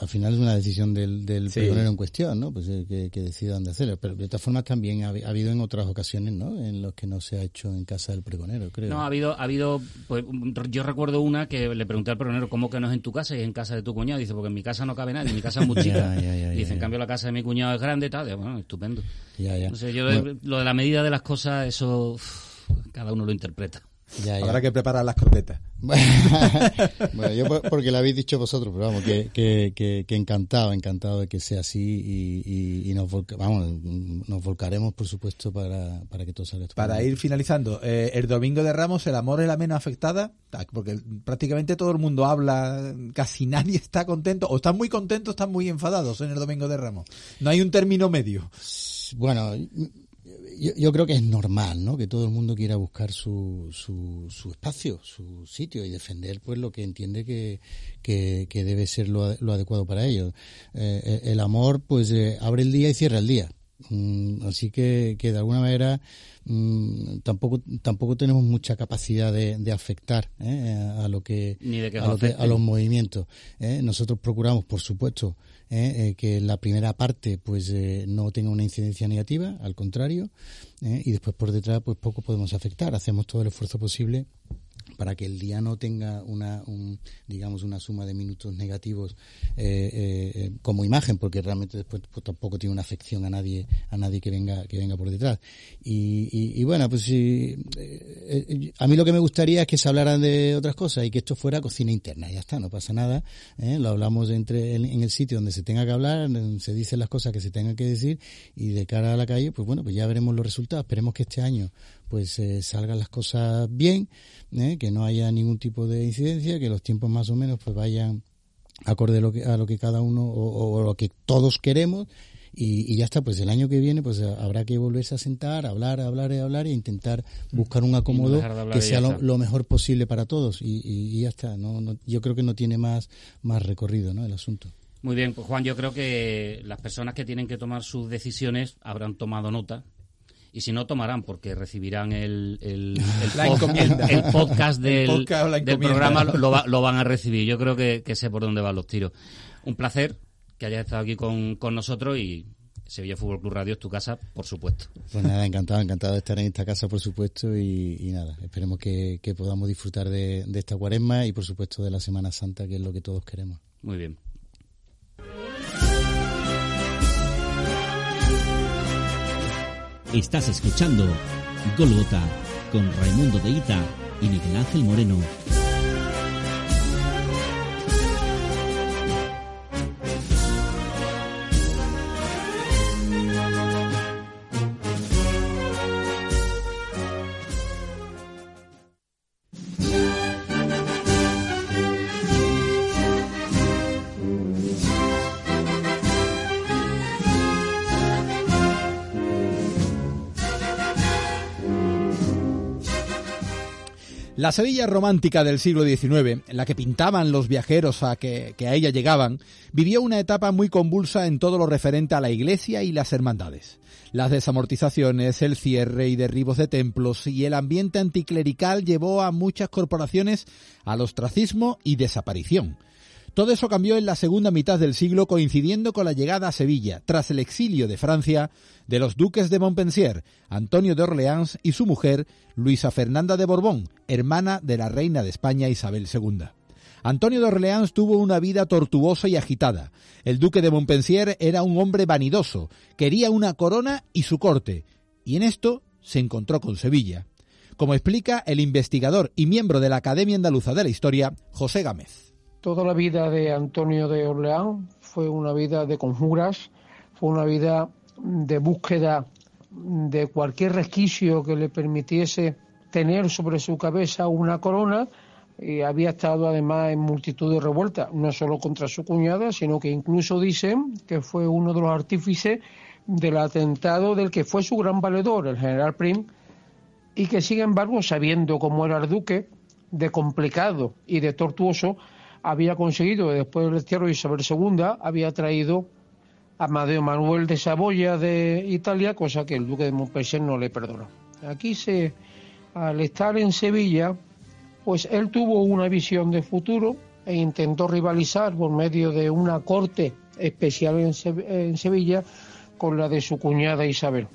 G: al final es una decisión del, del
C: Sí.
G: pregonero en cuestión, ¿no? Pues eh, que, que decida dónde hacerlo. Pero de todas formas también ha, ha habido en otras ocasiones, ¿no? En los que no se ha hecho en casa del pregonero, creo.
B: No, ha habido, ha habido, pues, yo recuerdo una que le pregunté al pregonero, ¿cómo que no es en tu casa y es en casa de tu cuñado? Dice, porque en mi casa no cabe nadie, mi casa es muy chica.
G: Ya, ya, ya,
B: Dice,
G: ya,
B: en cambio la casa de mi cuñado es grande, tal. Digo, Bueno, estupendo.
G: ya, ya.
B: No sé, yo
G: Bueno,
B: lo de la medida de las cosas, eso, uf, cada uno lo interpreta.
G: ya, ya.
C: Habrá que preparar las croquetas.
G: bueno, yo por- porque lo habéis dicho vosotros, pero vamos, que, que, que, que encantado, encantado de que sea así y, y, y nos, volca- vamos, nos volcaremos, por supuesto, para, para que todo salga
C: Para ir finalizando, eh, el domingo de Ramos, el amor es la menos afectada, Ah, porque prácticamente todo el mundo habla, casi nadie está contento, o están muy contentos, están muy enfadados en el domingo de Ramos. No hay un término medio.
G: Bueno, yo, yo creo que es normal, ¿no? Que todo el mundo quiera buscar su, su, su espacio, su sitio y defender, pues, lo que entiende que, que, que debe ser lo, lo adecuado para ellos. Eh, el amor, pues, eh, abre el día y cierra el día. Mm, así que, que de alguna manera mm, tampoco tampoco tenemos mucha capacidad de, de afectar ¿eh? a lo que
B: Ni de que
G: a, lo que- a los movimientos ¿eh? nosotros procuramos por supuesto ¿eh? Eh, que la primera parte pues eh, no tenga una incidencia negativa al contrario ¿eh? y después por detrás pues poco podemos afectar hacemos todo el esfuerzo posible para que el día no tenga una un, digamos una suma de minutos negativos eh, eh, eh, como imagen porque realmente después pues, tampoco tiene una afección a nadie a nadie que venga que venga por detrás. Y, y, y bueno pues eh, eh, a mí lo que me gustaría es que se hablara de otras cosas y que esto fuera cocina interna ya está no pasa nada lo hablamos entre en, en el sitio donde se tenga que hablar se dicen las cosas que se tengan que decir y de cara a la calle pues bueno pues ya veremos los resultados. Esperemos que este año pues eh, salgan las cosas bien, ¿eh? que no haya ningún tipo de incidencia, que los tiempos más o menos pues vayan acorde a lo que, a lo que cada uno o, o lo que todos queremos y, y, ya está, pues el año que viene pues habrá que volverse a sentar, hablar, hablar y hablar e intentar buscar un acomodo
B: no
G: que sea lo, lo, mejor posible para todos y, y, y ya está, no, no, yo creo que no tiene más, más recorrido ¿no? el asunto.
B: Muy bien, pues Juan, yo creo que las personas que tienen que tomar sus decisiones habrán tomado nota y si no tomarán porque recibirán el, el, podcast del, programa lo, lo, van a recibir yo creo que, que, sé por dónde van los tiros un placer que hayas estado aquí con, con nosotros y Sevilla Fútbol Club Radio es tu casa, por supuesto.
G: Pues nada, encantado, encantado de estar en esta casa, por supuesto, y, nada, esperemos que, podamos disfrutar de, de, esta cuaresma y, por supuesto, de la Semana Santa, que es lo que todos queremos.
B: Muy bien.
A: Estás escuchando Golgota con Raimundo de Ita y Miguel Ángel Moreno.
C: La Sevilla romántica del siglo XIX, en la que pintaban los viajeros a que, a ella llegaban, vivió una etapa muy convulsa en todo lo referente a la iglesia y las hermandades. Las desamortizaciones, el cierre y derribos de templos y el ambiente anticlerical llevó a muchas corporaciones al ostracismo y desaparición. Todo eso cambió en la segunda mitad del siglo coincidiendo con la llegada a Sevilla, tras el exilio de Francia, de los duques de Montpensier, Antonio de Orleans y su mujer, Luisa Fernanda de Borbón, hermana de la reina de España Isabel II. Antonio de Orleans tuvo una vida tortuosa y agitada. El duque de Montpensier era un hombre vanidoso, quería una corona y su corte, y en esto se encontró con Sevilla, como explica el investigador y miembro de la Academia Andaluza de la Historia, José Gámez.
H: Toda la vida de Antonio de Orleán fue una vida de conjuras, fue una vida de búsqueda de cualquier resquicio que le permitiese tener sobre su cabeza una corona y había estado además en multitud de revueltas, no solo contra su cuñada, sino que incluso dicen que fue uno de los artífices del atentado del que fue su gran valedor, el general Prim, y que sin embargo, sabiendo cómo era el duque, de complicado y de tortuoso, había conseguido, después del destierro de Isabel II, había traído a Amadeo Manuel de Saboya de Italia, cosa que el duque de Montpensier no le perdonó. Aquí se, al estar en Sevilla, pues él tuvo una visión de futuro e intentó rivalizar por medio de una corte especial en Sevilla con la de su cuñada Isabel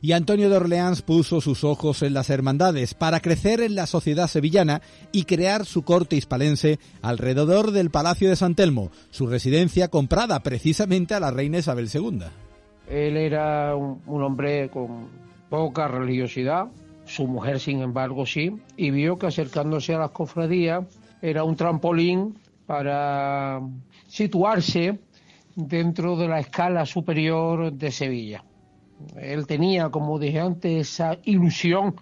C: y Antonio de Orleans puso sus ojos en las hermandades para crecer en la sociedad sevillana y crear su corte hispalense alrededor del Palacio de San Telmo, su residencia comprada precisamente a la reina Isabel II.
H: Él era un, hombre con poca religiosidad, su mujer sin embargo sí, y vio que acercándose a las cofradías era un trampolín para situarse dentro de la escala superior de Sevilla. Él tenía, como dije antes, esa ilusión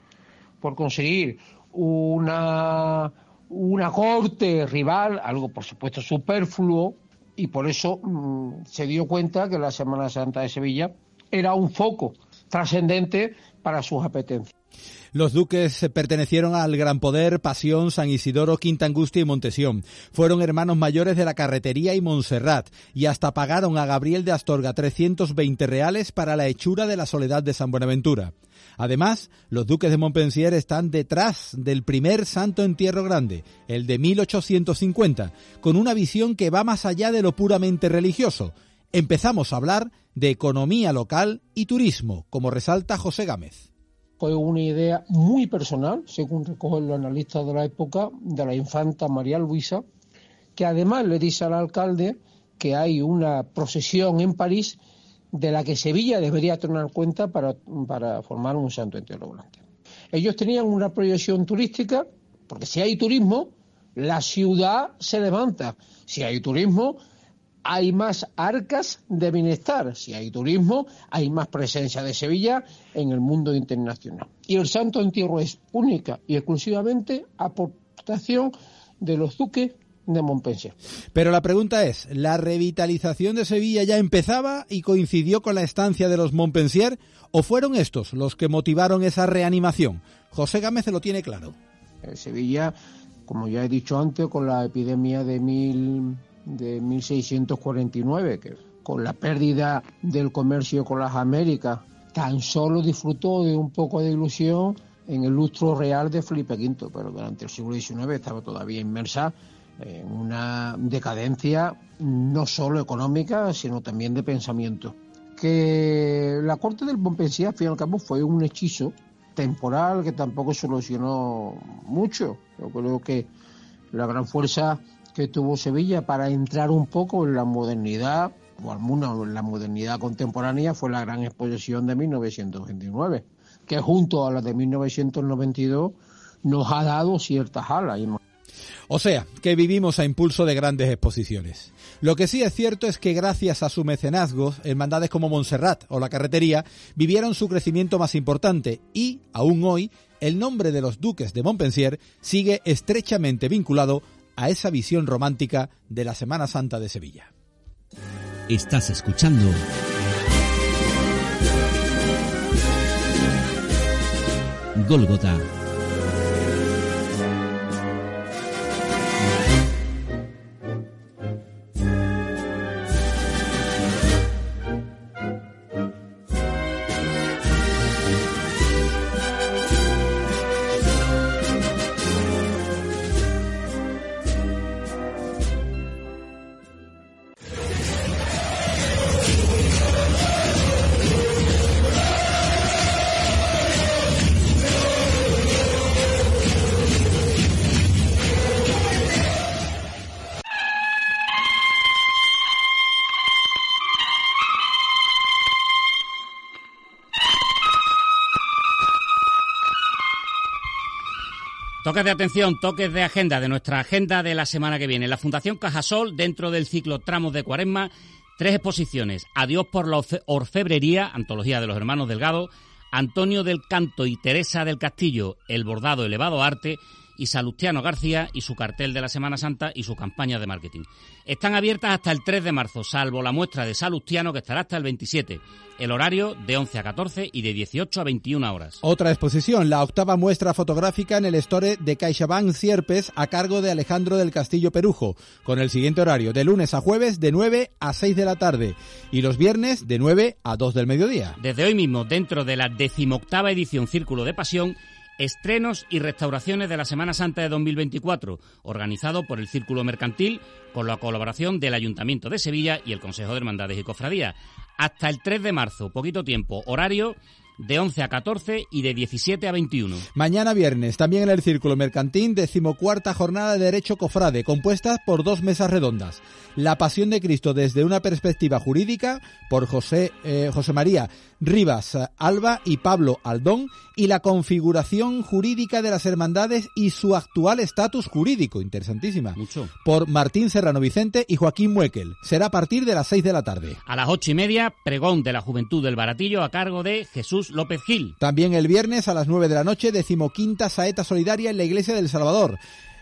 H: por conseguir una, una corte rival, algo por supuesto superfluo, y por eso mm, se dio cuenta que la Semana Santa de Sevilla era un foco trascendente para sus apetencias.
C: Los duques pertenecieron al Gran Poder, Pasión, San Isidoro, Quinta Angustia y Montesión. Fueron hermanos mayores de la Carretería y Montserrat y hasta pagaron a Gabriel de Astorga 320 reales para la hechura de la Soledad de San Buenaventura. Además, los duques de Montpensier están detrás del primer santo entierro grande, el de 1850, con una visión que va más allá de lo puramente religioso. Empezamos a hablar de economía local y turismo, como resalta José Gámez
H: fue una idea muy personal, según recogen los analistas de la época, de la infanta María Luisa, que además le dice al alcalde que hay una procesión en París de la que Sevilla debería tener cuenta para, para formar un santo entero volante. Ellos tenían una proyección turística, porque si hay turismo, la ciudad se levanta. Si hay turismo, hay más arcas de bienestar. Si hay turismo, hay más presencia de Sevilla en el mundo internacional. Y el Santo Entierro es única y exclusivamente aportación de los duques de Montpensier.
C: Pero la pregunta es, ¿la revitalización de Sevilla ya empezaba y coincidió con la estancia de los Montpensier o fueron estos los que motivaron esa reanimación? José Gámez lo tiene claro.
H: Eh, Sevilla, como ya he dicho antes, con la epidemia de mil de 1649, que con la pérdida del comercio con las Américas tan solo disfrutó de un poco de ilusión en el lustro real de Felipe V, pero durante el siglo XIX estaba todavía inmersa en una decadencia no solo económica, sino también de pensamiento. Que la corte del Montpensier, al fin y al cabo, fue un hechizo temporal que tampoco solucionó mucho. Yo creo que la gran fuerza que tuvo Sevilla para entrar un poco en la modernidad, o al menos en la modernidad contemporánea, fue la gran exposición de 1929, que junto a la de 1992 nos ha dado ciertas alas.
C: O sea, que vivimos a impulso de grandes exposiciones. Lo que sí es cierto es que gracias a su mecenazgo, hermandades como Montserrat o la Carretería vivieron su crecimiento más importante y, aún hoy, el nombre de los duques de Montpensier sigue estrechamente vinculado a esa visión romántica de la Semana Santa de Sevilla.
A: Estás escuchando Gólgota
B: Toques de atención, toques de agenda de nuestra agenda de la semana que viene. La Fundación Cajasol, dentro del ciclo Tramos de Cuaresma, tres exposiciones. Adiós por la orfebrería, antología de los hermanos Delgado, Antonio del Canto y Teresa del Castillo, El Bordado Elevado Arte, y Salustiano García y su cartel de la Semana Santa y su campaña de marketing. Están abiertas hasta el 3 de marzo, salvo la muestra de Salustiano que estará hasta el 27. El horario de 11 a 14 y de 18 a 21 horas.
C: Otra exposición, la octava muestra fotográfica en el Store de CaixaBank Sierpes a cargo de Alejandro del Castillo Perujo, con el siguiente horario, de lunes a jueves de 9 a 6 de la tarde y los viernes de 9 a 2 del mediodía.
B: Desde hoy mismo, dentro de la decimoctava edición Círculo de Pasión, Estrenos y restauraciones de la Semana Santa de 2024, organizado por el Círculo Mercantil con la colaboración del Ayuntamiento de Sevilla y el Consejo de Hermandades y Cofradías. Hasta el 3 de marzo, poquito tiempo, horario de 11 a 14 y de 17 a 21.
C: Mañana viernes, también en el Círculo Mercantil, decimocuarta jornada de Derecho Cofrade, compuesta por dos mesas redondas. La Pasión de Cristo desde una perspectiva jurídica, por José, eh, José María Rivas Alba y Pablo Aldón, y la configuración jurídica de las hermandades y su actual estatus jurídico, interesantísima,
B: Mucho.
C: por Martín Serrano Vicente y Joaquín Muekel. Será a partir de las 6 de la tarde.
B: A las ocho y media, pregón de la Juventud del Baratillo a cargo de Jesús López Gil.
C: También el viernes a las 9 de la noche, decimoquinta saeta solidaria en la Iglesia del Salvador.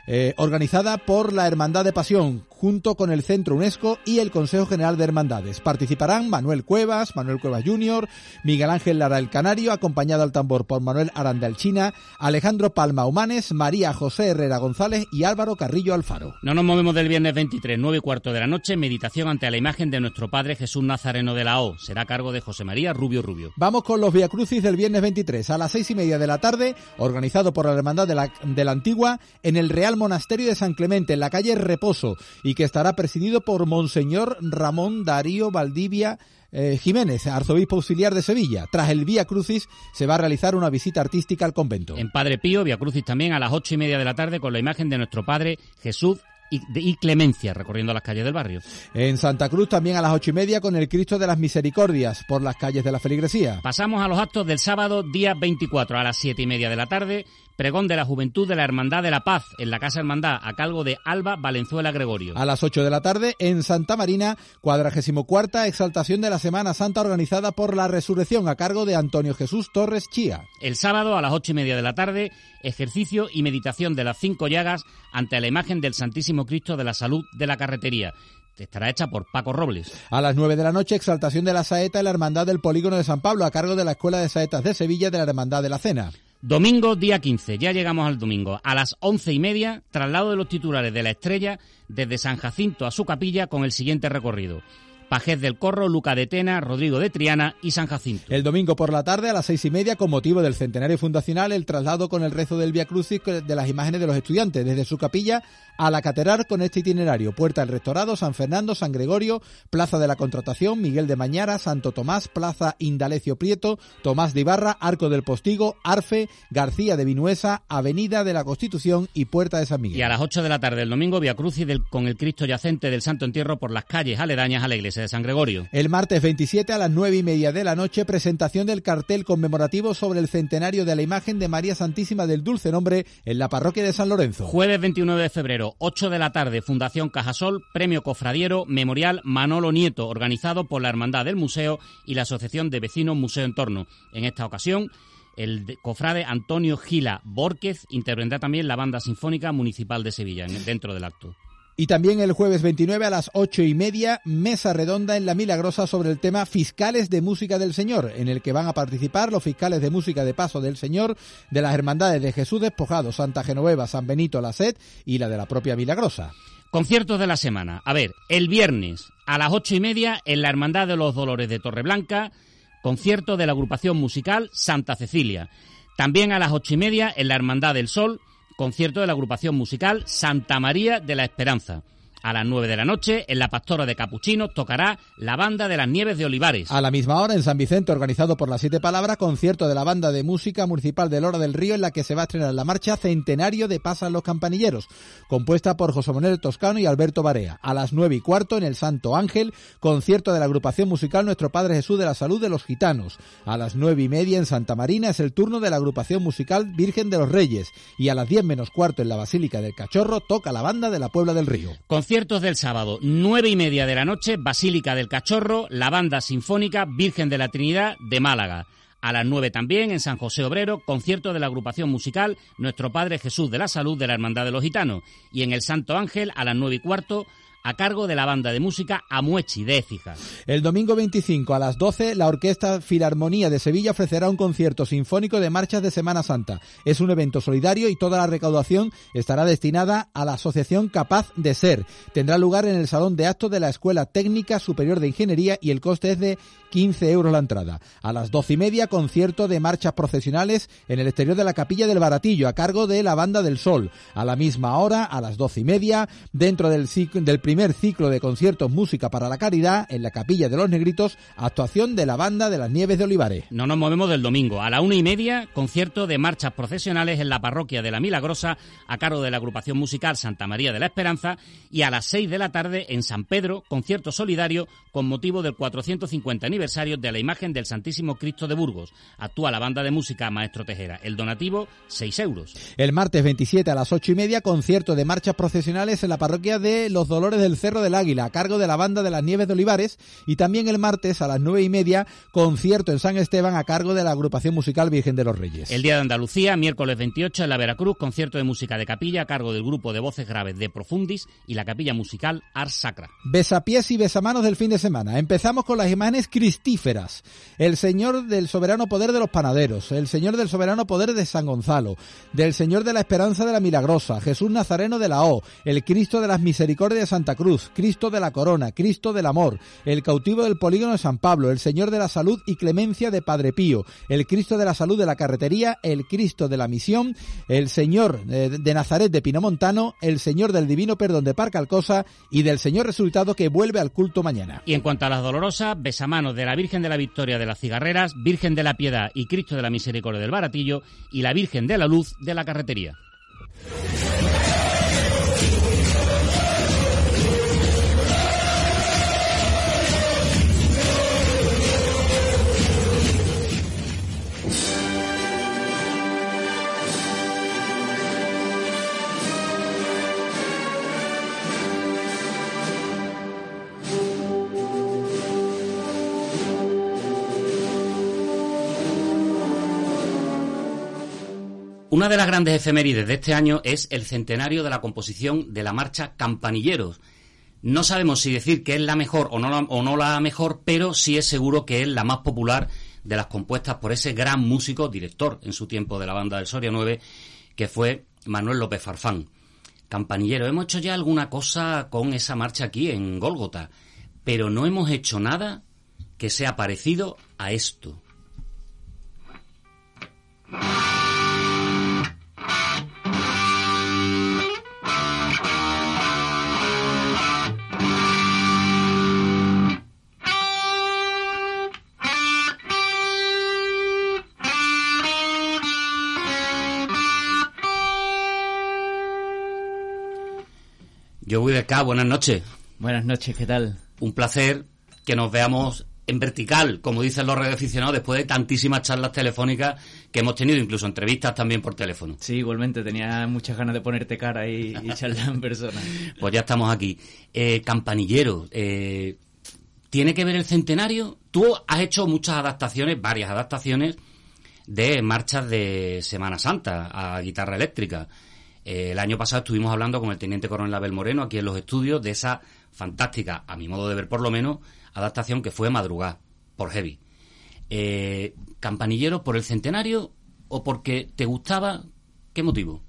C: eh, organizada por la Hermandad de Pasión, junto con el Centro UNESCO y el Consejo General de Hermandades. Participarán Manuel Cuevas, Manuel Cuevas Jr., Miguel Ángel Lara el Canario, acompañado al tambor por Manuel Aranda el China, Alejandro Palma Humanes, María José Herrera González y Álvaro Carrillo Alfaro.
B: No nos movemos del viernes 23, 9 y cuarto de la noche, meditación ante la imagen de nuestro Padre Jesús Nazareno de la O. Será a cargo de José María Rubio Rubio.
C: Vamos con los Via Crucis del viernes 23 a las seis y media de la tarde, organizado por la Hermandad de la, de la Antigua en el Real Monasterio de San Clemente, en la calle Reposo, y que estará presidido por Monseñor Ramón Darío Valdivia eh, Jiménez, arzobispo auxiliar de Sevilla. Tras el Vía Crucis se va a realizar una visita artística al convento.
B: En Padre Pío, Via Crucis también a las ocho y media de la tarde con la imagen de nuestro Padre Jesús y, y Clemencia recorriendo las calles del barrio.
C: En Santa Cruz también a las ocho y media con el Cristo de las Misericordias por las calles de la Feligresía.
B: Pasamos a los actos del sábado, día 24, a las siete y media de la tarde, pregón de la Juventud de la Hermandad de la Paz en la Casa Hermandad a cargo de Alba Valenzuela Gregorio.
C: A las 8 de la tarde en Santa Marina, cuadragésimo cuarta exaltación de la Semana Santa organizada por la Resurrección a cargo de Antonio Jesús Torres Chía.
B: El sábado a las ocho y media de la tarde, ejercicio y meditación de las cinco llagas ante la imagen del Santísimo Cristo de la Salud de la Carretería. Estará hecha por Paco Robles.
C: A las 9 de la noche, exaltación de la saeta en la Hermandad del Polígono de San Pablo a cargo de la Escuela de Saetas de Sevilla de la Hermandad de la Cena.
B: Domingo, día 15, ya llegamos al domingo. A las once y media, traslado de los titulares de la estrella desde San Jacinto a su capilla con el siguiente recorrido. Pajez del Corro, Luca de Tena, Rodrigo de Triana y San Jacinto.
C: El domingo por la tarde a las seis y media, con motivo del centenario fundacional, el traslado con el rezo del Via Crucis de las imágenes de los estudiantes desde su capilla a la catedral con este itinerario. Puerta del Rectorado, San Fernando, San Gregorio, Plaza de la Contratación, Miguel de Mañara, Santo Tomás, Plaza Indalecio Prieto, Tomás de Ibarra, Arco del Postigo, Arfe, García de Vinuesa, Avenida de la Constitución y Puerta de San Miguel.
B: Y a las 8 de la tarde del domingo, Via Crucis del, con el Cristo yacente del Santo Entierro por las calles aledañas a la iglesia de San Gregorio.
C: El martes 27 a las 9 y media de la noche, presentación del cartel conmemorativo sobre el centenario de la imagen de María Santísima del Dulce Nombre en la parroquia de San Lorenzo.
B: Jueves 29 de febrero, 8 de la tarde, Fundación Cajasol, Premio Cofradiero, Memorial Manolo Nieto, organizado por la Hermandad del Museo y la Asociación de Vecinos Museo Entorno. En esta ocasión, el cofrade Antonio Gila Borquez intervendrá también la Banda Sinfónica Municipal de Sevilla dentro del acto.
C: Y también el jueves 29 a las ocho y media, mesa redonda en La Milagrosa sobre el tema Fiscales de Música del Señor, en el que van a participar los fiscales de música de paso del Señor de las Hermandades de Jesús Despojado, Santa Genoveva, San Benito, La Sed y la de la propia Milagrosa.
B: Conciertos de la semana. A ver, el viernes a las ocho y media en la Hermandad de los Dolores de Torreblanca, concierto de la agrupación musical Santa Cecilia. También a las ocho y media en la Hermandad del Sol, concierto de la agrupación musical Santa María de la Esperanza. A las 9 de la noche, en la Pastora de Capuchinos, tocará la Banda de las Nieves de Olivares.
C: A la misma hora, en San Vicente, organizado por las Siete Palabras, concierto de la Banda de Música Municipal de Lora del Río, en la que se va a estrenar la marcha Centenario de Pasan los Campanilleros, compuesta por José Manuel Toscano y Alberto Barea. A las nueve y cuarto, en el Santo Ángel, concierto de la agrupación musical Nuestro Padre Jesús de la Salud de los Gitanos. A las nueve y media, en Santa Marina, es el turno de la agrupación musical Virgen de los Reyes. Y a las diez menos cuarto, en la Basílica del Cachorro, toca la Banda de la Puebla del Río.
B: Conciertos del sábado, nueve y media de la noche, Basílica del Cachorro, la Banda Sinfónica Virgen de la Trinidad de Málaga. A las nueve también, en San José Obrero, concierto de la agrupación musical Nuestro Padre Jesús de la Salud de la Hermandad de los Gitanos. Y en el Santo Ángel, a las nueve y cuarto, a cargo de la banda de música Amuechi de Écija.
C: El domingo 25 a las 12, la Orquesta Filarmonía de Sevilla ofrecerá un concierto sinfónico de marchas de Semana Santa. Es un evento solidario y toda la recaudación estará destinada a la Asociación Capaz de Ser. Tendrá lugar en el Salón de Actos de la Escuela Técnica Superior de Ingeniería y el coste es de 15 euros la entrada. A las 12 y media, concierto de marchas procesionales en el exterior de la Capilla del Baratillo, a cargo de la Banda del Sol. A la misma hora, a las 12 y media, dentro del, del primer ciclo de conciertos Música para la Caridad en la Capilla de los Negritos, actuación de la Banda de las Nieves de Olivares.
B: No nos movemos del domingo. A la una y media, concierto de marchas procesionales en la parroquia de la Milagrosa, a cargo de la agrupación musical Santa María de la Esperanza, y a las seis de la tarde en San Pedro, concierto solidario con motivo del 450 aniversario de la imagen del Santísimo Cristo de Burgos. Actúa la banda de música Maestro Tejera. El donativo, 6 euros.
C: El martes 27 a las ocho y media, concierto de marchas procesionales en la parroquia de Los Dolores del Cerro del Águila, a cargo de la banda de las Nieves de Olivares, y también el martes a las nueve y media, concierto en San Esteban a cargo de la agrupación musical Virgen de los Reyes.
B: El día de Andalucía, miércoles 28 en la Veracruz, concierto de música de capilla a cargo del grupo de voces graves de Profundis y la capilla musical Ars Sacra.
C: Besapiés y besamanos del fin de semana. Empezamos con las imágenes El Señor del soberano poder de los panaderos, el Señor del soberano poder de San Gonzalo, del Señor de la esperanza de la milagrosa, Jesús Nazareno de la O, el Cristo de las misericordias de Santa Cruz, Cristo de la corona, Cristo del amor, el cautivo del polígono de San Pablo, el Señor de la salud y clemencia de Padre Pío, el Cristo de la salud de la carretería, el Cristo de la misión, el Señor eh, de Nazaret de Pinomontano, el Señor del divino perdón de Parcalcosa y del Señor resucitado que vuelve al culto mañana.
B: Y en cuanto a las dolorosas, besamanos de la Virgen de la Victoria de las Cigarreras, Virgen de la Piedad y Cristo de la Misericordia del Baratillo y la Virgen de la Luz de la Carretería. Una de las grandes efemérides de este año es el centenario de la composición de la marcha Campanilleros. No sabemos si decir que es la mejor o no la, mejor, pero sí es seguro que es la más popular de las compuestas por ese gran músico, director en su tiempo de la banda del Soria 9, que fue Manuel López Farfán. Campanillero, hemos hecho ya alguna cosa con esa marcha aquí en Gólgota, pero no hemos hecho nada que sea parecido a esto. Yo voy de acá, buenas noches.
I: Buenas noches, ¿qué tal?
B: Un placer que nos veamos en vertical, como dicen los radioaficionados, después de tantísimas charlas telefónicas que hemos tenido, incluso entrevistas también por teléfono.
I: Sí, igualmente, tenía muchas ganas de ponerte cara y, y charlar en persona.
B: Pues ya estamos aquí. Eh, campanillero, eh, ¿tiene que ver el centenario? Tú has hecho muchas adaptaciones, varias adaptaciones de marchas de Semana Santa a guitarra eléctrica. Eh, el año pasado estuvimos hablando con el teniente coronel Abel Moreno aquí en los estudios de esa fantástica, a mi modo de ver por lo menos, adaptación que fue Madrugá, por Heavy. Eh, ¿Campanillero por el centenario o porque te gustaba? ¿Qué motivo?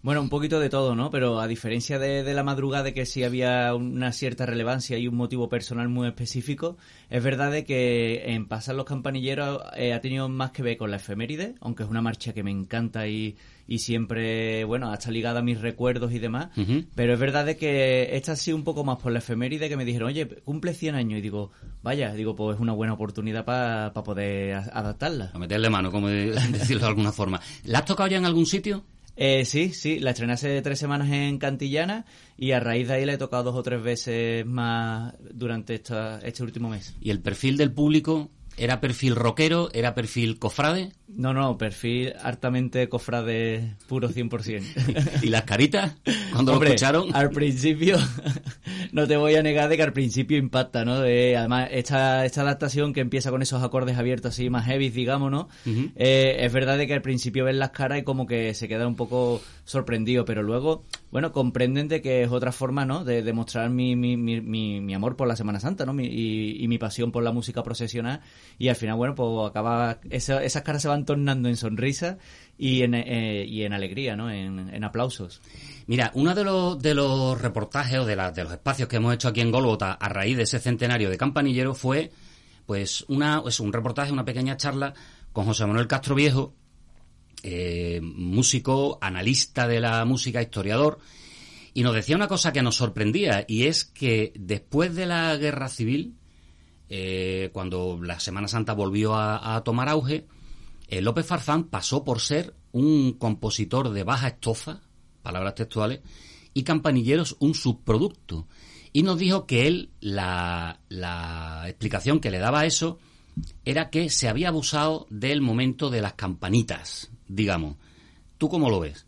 I: Bueno, un poquito de todo, ¿no? Pero a diferencia de, de, la madrugada, de que sí había una cierta relevancia y un motivo personal muy específico, es verdad de que en Pasar los Campanilleros eh, ha tenido más que ver con la efeméride, aunque es una marcha que me encanta y, y siempre, bueno, está ligada a mis recuerdos y demás. Uh -huh. Pero es verdad de que esta ha sido un poco más por la efeméride que me dijeron, oye, cumple 100 años. Y digo, vaya, digo, pues es una buena oportunidad para pa poder adaptarla.
B: A meterle mano, como decirlo de alguna forma. ¿La has tocado ya en algún sitio?
I: Eh, sí, sí, la estrené hace tres semanas en Cantillana y a raíz de ahí la he tocado dos o tres veces más durante esta, este último mes.
B: ¿Y el perfil del público era perfil rockero, era perfil cofrade?
I: No, no, perfil hartamente cofrade puro 100%.
B: ¿Y las caritas? cuando
I: Hombre,
B: lo escucharon?
I: Al principio, no te voy a negar de que al principio impacta, ¿no? De, además, esta, esta adaptación que empieza con esos acordes abiertos así más heavy, digamos, ¿no? Uh -huh. eh, es verdad de que al principio ven las caras y como que se queda un poco sorprendido, pero luego, bueno, comprenden de que es otra forma, ¿no? De demostrar mi, mi, mi, mi, mi amor por la Semana Santa, ¿no? Mi, y, y, mi pasión por la música procesional y al final, bueno, pues acaba, esa, esas caras se van tornando en sonrisa y en, eh, alegría, ¿no? En, aplausos.
B: Mira, uno de los, de los reportajes o de, la, de los espacios que hemos hecho aquí en Golgota a raíz de ese centenario de Campanillero fue, pues, una, es un reportaje, una pequeña charla con José Manuel Castro Viejo, eh, músico, analista de la música, historiador, y nos decía una cosa que nos sorprendía, y es que después de la guerra civil, eh, cuando la Semana Santa volvió a tomar auge, eh, López Farfán pasó por ser un compositor de baja estofa, palabras textuales, y Campanilleros un subproducto. Y nos dijo que él, la, la explicación que le daba a eso, era que se había abusado del momento de las campanitas, digamos. ¿Tú cómo lo ves?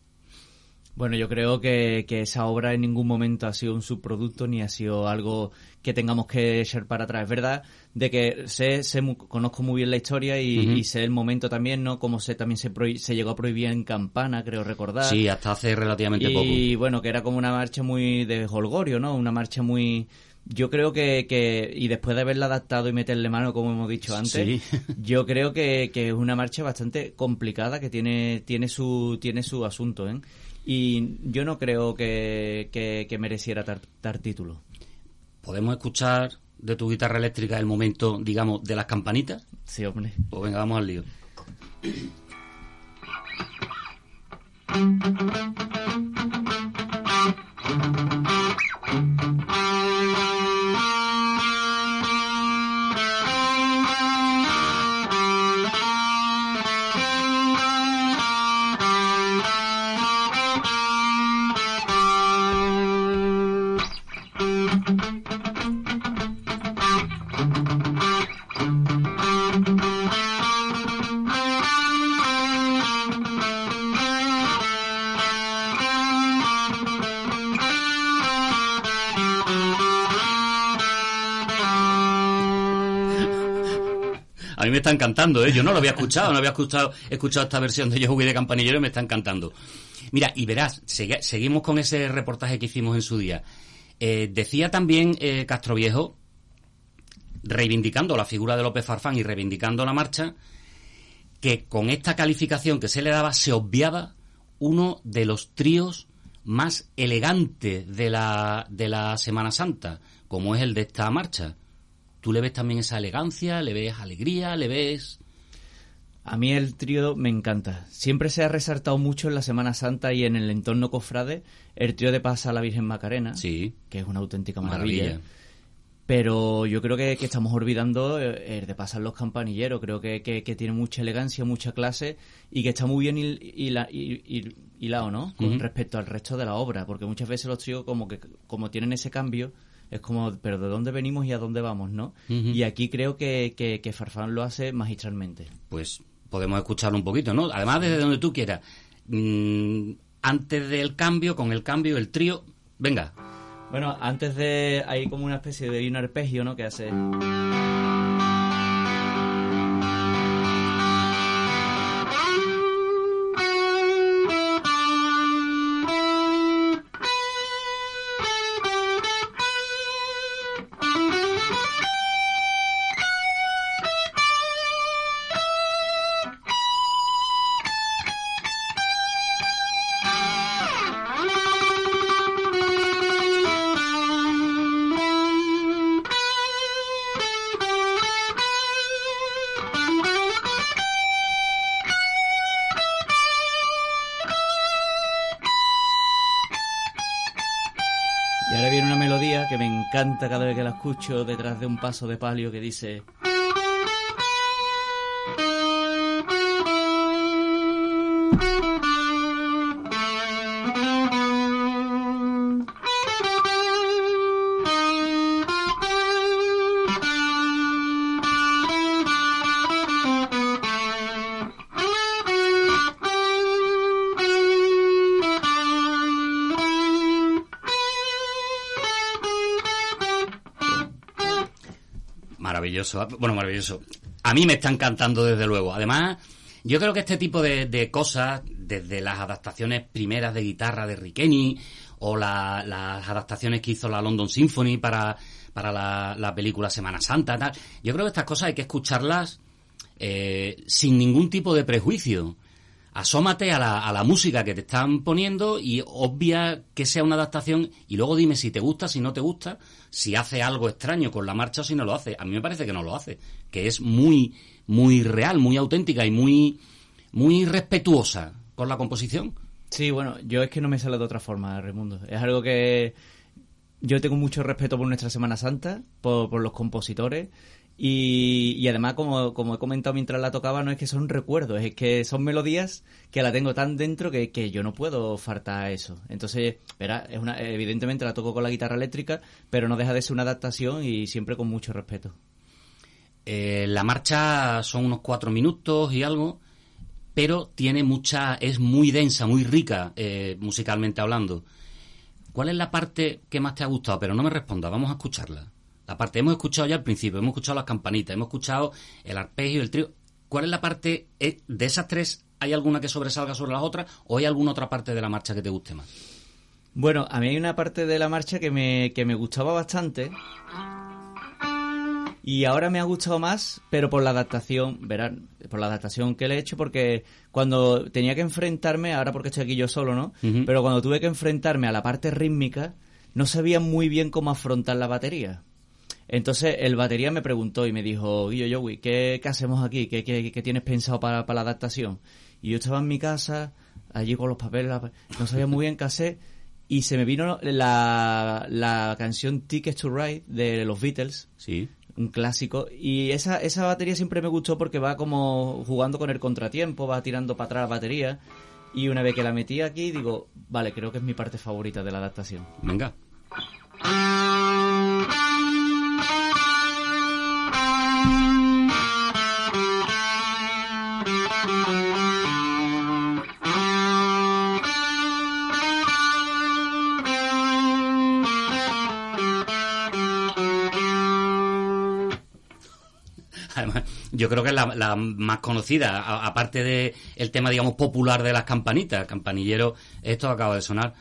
I: Bueno, yo creo que, que, esa obra en ningún momento ha sido un subproducto ni ha sido algo que tengamos que echar para atrás. Es verdad de que sé, sé conozco muy bien la historia y, uh -huh. y, sé el momento también, ¿no? Como sé, también se, se llegó a prohibir en Campana, creo recordar.
B: Sí, hasta hace relativamente
I: y,
B: poco.
I: Y bueno, que era como una marcha muy de holgorio, ¿no? Una marcha muy yo creo que, que, y después de haberla adaptado y meterle mano, como hemos dicho antes,
B: sí.
I: yo creo que, que, es una marcha bastante complicada que tiene, tiene, su, tiene su asunto, ¿eh? Y yo no creo que, que, que mereciera dar, dar título.
B: ¿Podemos escuchar de tu guitarra eléctrica el momento, digamos, de las campanitas?
I: Sí, hombre.
B: Pues venga, vamos al lío. me está encantando, ¿eh? Yo no lo había escuchado, no había escuchado, escuchado esta versión de Yo jugué de campanillero y me está encantando. Mira, y verás, seguimos con ese reportaje que hicimos en su día. Eh, decía también eh, Castro Viejo, reivindicando la figura de López Farfán y reivindicando la marcha, que con esta calificación que se le daba se obviaba uno de los tríos más elegante de la, de la Semana Santa, como es el de esta marcha. ¿Tú le ves también esa elegancia, le ves alegría, le ves...
I: A mí el trío me encanta. Siempre se ha resaltado mucho en la Semana Santa y en el entorno cofrade el trío de Pasa a la Virgen Macarena,
B: sí.
I: que es una auténtica maravilla. Pero yo creo que, estamos olvidando el de pasar los campanilleros. Creo que, tiene mucha elegancia, mucha clase y que está muy bien hilado, ¿no? Con respecto al resto de la obra. Porque muchas veces los tríos como que como tienen ese cambio, es como, pero ¿de dónde venimos y a dónde vamos, no? Y aquí creo que, que, Farfán lo hace magistralmente.
B: Pues podemos escucharlo un poquito, ¿no? Además, desde donde tú quieras. Mm, antes del cambio, con el cambio, el trío. Venga.
I: Bueno, antes de. Hay como una especie de un arpegio, ¿no? Que hace. Canta cada vez que la escucho detrás de un paso de palio que dice
B: Bueno, maravilloso. A mí me está encantando desde luego. Además, yo creo que este tipo de, cosas, desde las adaptaciones primeras de guitarra de Rikeni o las adaptaciones que hizo la London Symphony para, para la, película Semana Santa, tal, yo creo que estas cosas hay que escucharlas eh, sin ningún tipo de prejuicio asómate a la, a la música que te están poniendo y obvia que sea una adaptación y luego dime si te gusta, si no te gusta, si hace algo extraño con la marcha o si no lo hace. A mí me parece que no lo hace, que es muy, muy real, muy auténtica y muy, muy respetuosa con la composición.
I: Sí, bueno, yo es que no me sale de otra forma, Raimundo. Es algo que yo tengo mucho respeto por nuestra Semana Santa, por, por los compositores y, además, como, como, he comentado mientras la tocaba, no es que son recuerdos, es que son melodías que la tengo tan dentro que, que yo no puedo faltar a eso. Entonces, verá, es una, evidentemente la toco con la guitarra eléctrica, pero no deja de ser una adaptación y siempre con mucho respeto.
B: Eh, la marcha son unos cuatro minutos y algo, pero tiene mucha, es muy densa, muy rica eh, musicalmente hablando. ¿Cuál es la parte que más te ha gustado? Pero no me responda, vamos a escucharla. La parte hemos escuchado ya al principio, hemos escuchado las campanitas, hemos escuchado el arpegio, el trío. ¿Cuál es la parte eh, de esas tres? ¿Hay alguna que sobresalga sobre las otras o hay alguna otra parte de la marcha que te guste más?
I: Bueno, a mí hay una parte de la marcha que me, que me gustaba bastante y ahora me ha gustado más, pero por la adaptación, verán, por la adaptación que le he hecho, porque cuando tenía que enfrentarme, ahora porque estoy aquí yo solo, ¿no? Pero cuando tuve que enfrentarme a la parte rítmica, no sabía muy bien cómo afrontar la batería. Entonces el batería me preguntó y me dijo, Guillo Joey, ¿qué, ¿qué hacemos aquí? ¿Qué, qué, tienes pensado para, la adaptación? Y yo estaba en mi casa, allí con los papeles, no sabía muy bien qué hacer, y se me vino la, la canción Tickets to Ride de los Beatles.
B: Sí.
I: Un clásico. Y esa, esa batería siempre me gustó porque va como jugando con el contratiempo, va tirando para atrás la batería. Y una vez que la metí aquí, digo, vale, creo que es mi parte favorita de la adaptación.
B: Venga. Yo creo que es la, más conocida, aparte de el tema, digamos, popular de las campanitas, campanillero, esto acaba de sonar.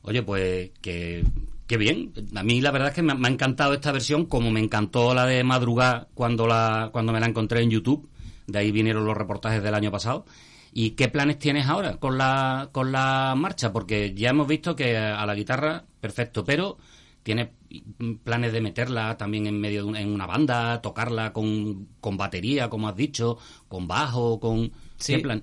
B: Oye, pues que, bien. A mí la verdad es que me, ha encantado esta versión, como me encantó la de madrugada cuando, la, cuando me la encontré en YouTube. De ahí vinieron los reportajes del año pasado. ¿Y qué planes tienes ahora con la, con la marcha? Porque ya hemos visto que a la guitarra, perfecto, pero tienes planes de meterla también en medio de una, en una banda, tocarla con, con batería, como has dicho, con bajo, con...
I: Sí.
B: ¿Qué plan?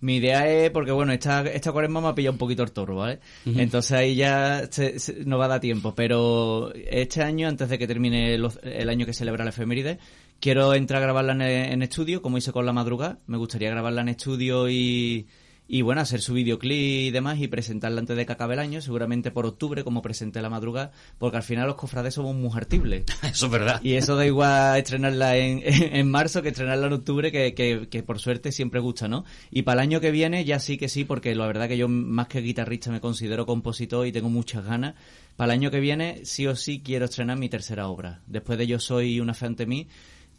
I: Mi idea es, porque bueno, esta, esta cuaresma me ha pillado un poquito el toro, ¿vale? Entonces ahí ya se- se- no va a dar tiempo, pero este año, antes de que termine los- el año que celebra la efeméride, quiero entrar a grabarla en, en estudio, como hice con la madrugada. Me gustaría grabarla en estudio y, y bueno, hacer su videoclip y demás y presentarla antes de que acabe el año, seguramente por octubre, como presenté la madrugada, porque al final los cofrades somos muy hartibles.
B: Eso es verdad.
I: Y eso da igual estrenarla en, en marzo que estrenarla en octubre, que, que, que por suerte siempre gusta, ¿no? Y para el año que viene ya sí que sí, porque la verdad que yo más que guitarrista me considero compositor y tengo muchas ganas. Para el año que viene sí o sí quiero estrenar mi tercera obra. Después de Yo Soy una fe ante mí,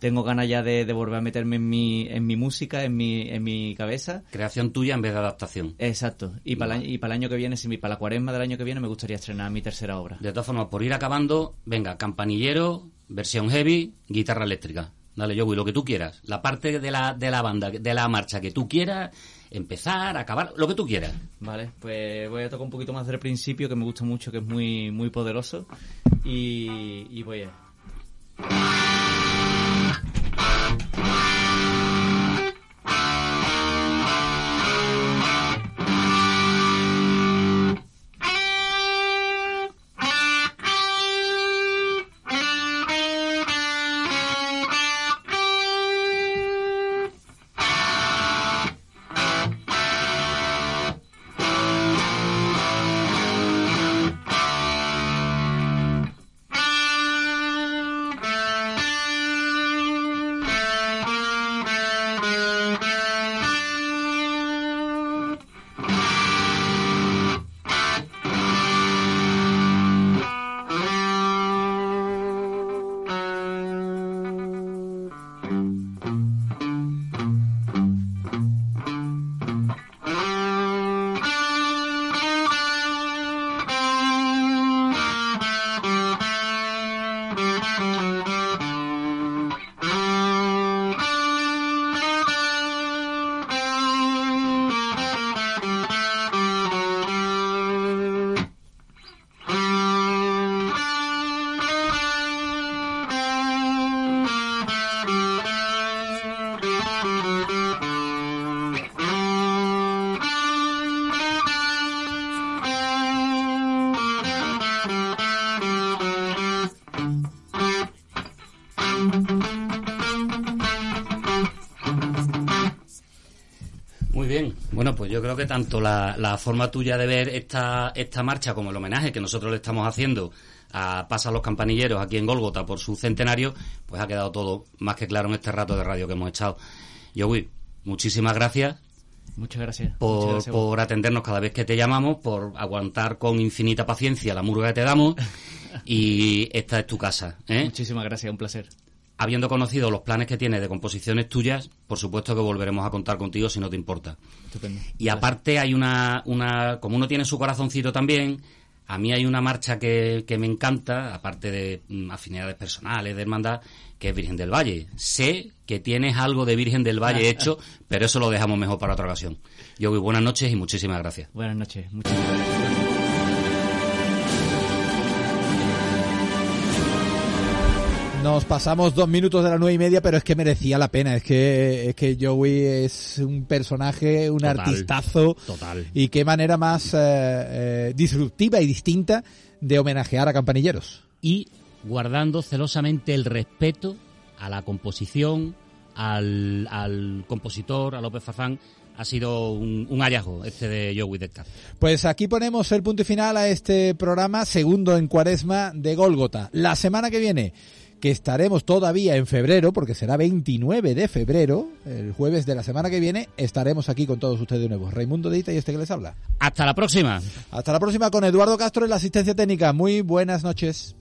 I: tengo ganas ya de, de volver a meterme en mi, en mi música, en mi, en mi cabeza.
B: Creación tuya en vez de adaptación.
I: Exacto. Y para, el, año- y para el año que viene, si para la cuaresma del año que viene, me gustaría estrenar mi tercera obra.
B: De todas formas, por ir acabando, venga, campanillero, versión heavy, guitarra eléctrica. Dale, Joey, lo que tú quieras. La parte de la, de la banda, de la marcha que tú quieras, empezar, acabar, lo que tú quieras.
I: Vale, pues voy a tocar un poquito más del principio, que me gusta mucho, que es muy, muy poderoso. Y, y voy a...
B: Thank you. Bueno, pues yo creo que tanto la, la forma tuya de ver esta, esta marcha como el homenaje que nosotros le estamos haciendo a Pasa los Campanilleros aquí en Gólgota por su centenario, pues ha quedado todo más que claro en este rato de radio que hemos echado. Joey, muchísimas gracias
I: Muchas gracias.
B: por,
I: Muchas gracias
B: por atendernos cada vez que te llamamos, por aguantar con infinita paciencia la murga que te damos y esta es tu casa. ¿eh?
I: Muchísimas gracias, un placer.
B: Habiendo conocido los planes que tienes de composiciones tuyas, por supuesto que volveremos a contar contigo si no te importa.
I: Estupendo.
B: Y aparte hay una, una, como uno tiene su corazoncito también, a mí hay una marcha que, que me encanta, aparte de mm, afinidades personales, de hermandad, que es Virgen del Valle. Sé que tienes algo de Virgen del Valle hecho, pero eso lo dejamos mejor para otra ocasión. Yo voy buenas noches y muchísimas gracias.
I: Buenas noches. Muchísimas gracias.
C: Nos pasamos dos minutos de las nueve y media, pero es que merecía la pena. Es que, es que Joey es un personaje, un
B: Total,
C: artistazo.
B: total.
C: Y qué manera más eh, eh, disruptiva y distinta de homenajear a campanilleros.
B: Y guardando celosamente el respeto a la composición, al, al compositor, a López Fazán, ha sido un, un hallazgo este de Joey Descartes.
C: Pues aquí ponemos el punto y final a este programa segundo en cuaresma de Gólgota. La semana que viene, que estaremos todavía en febrero, porque será 29 de febrero, el jueves de la semana que viene, estaremos aquí con todos ustedes de nuevo. Raimundo Dita y este que les habla.
B: Hasta la próxima.
C: Hasta la próxima con Eduardo Castro en la asistencia técnica. Muy buenas noches.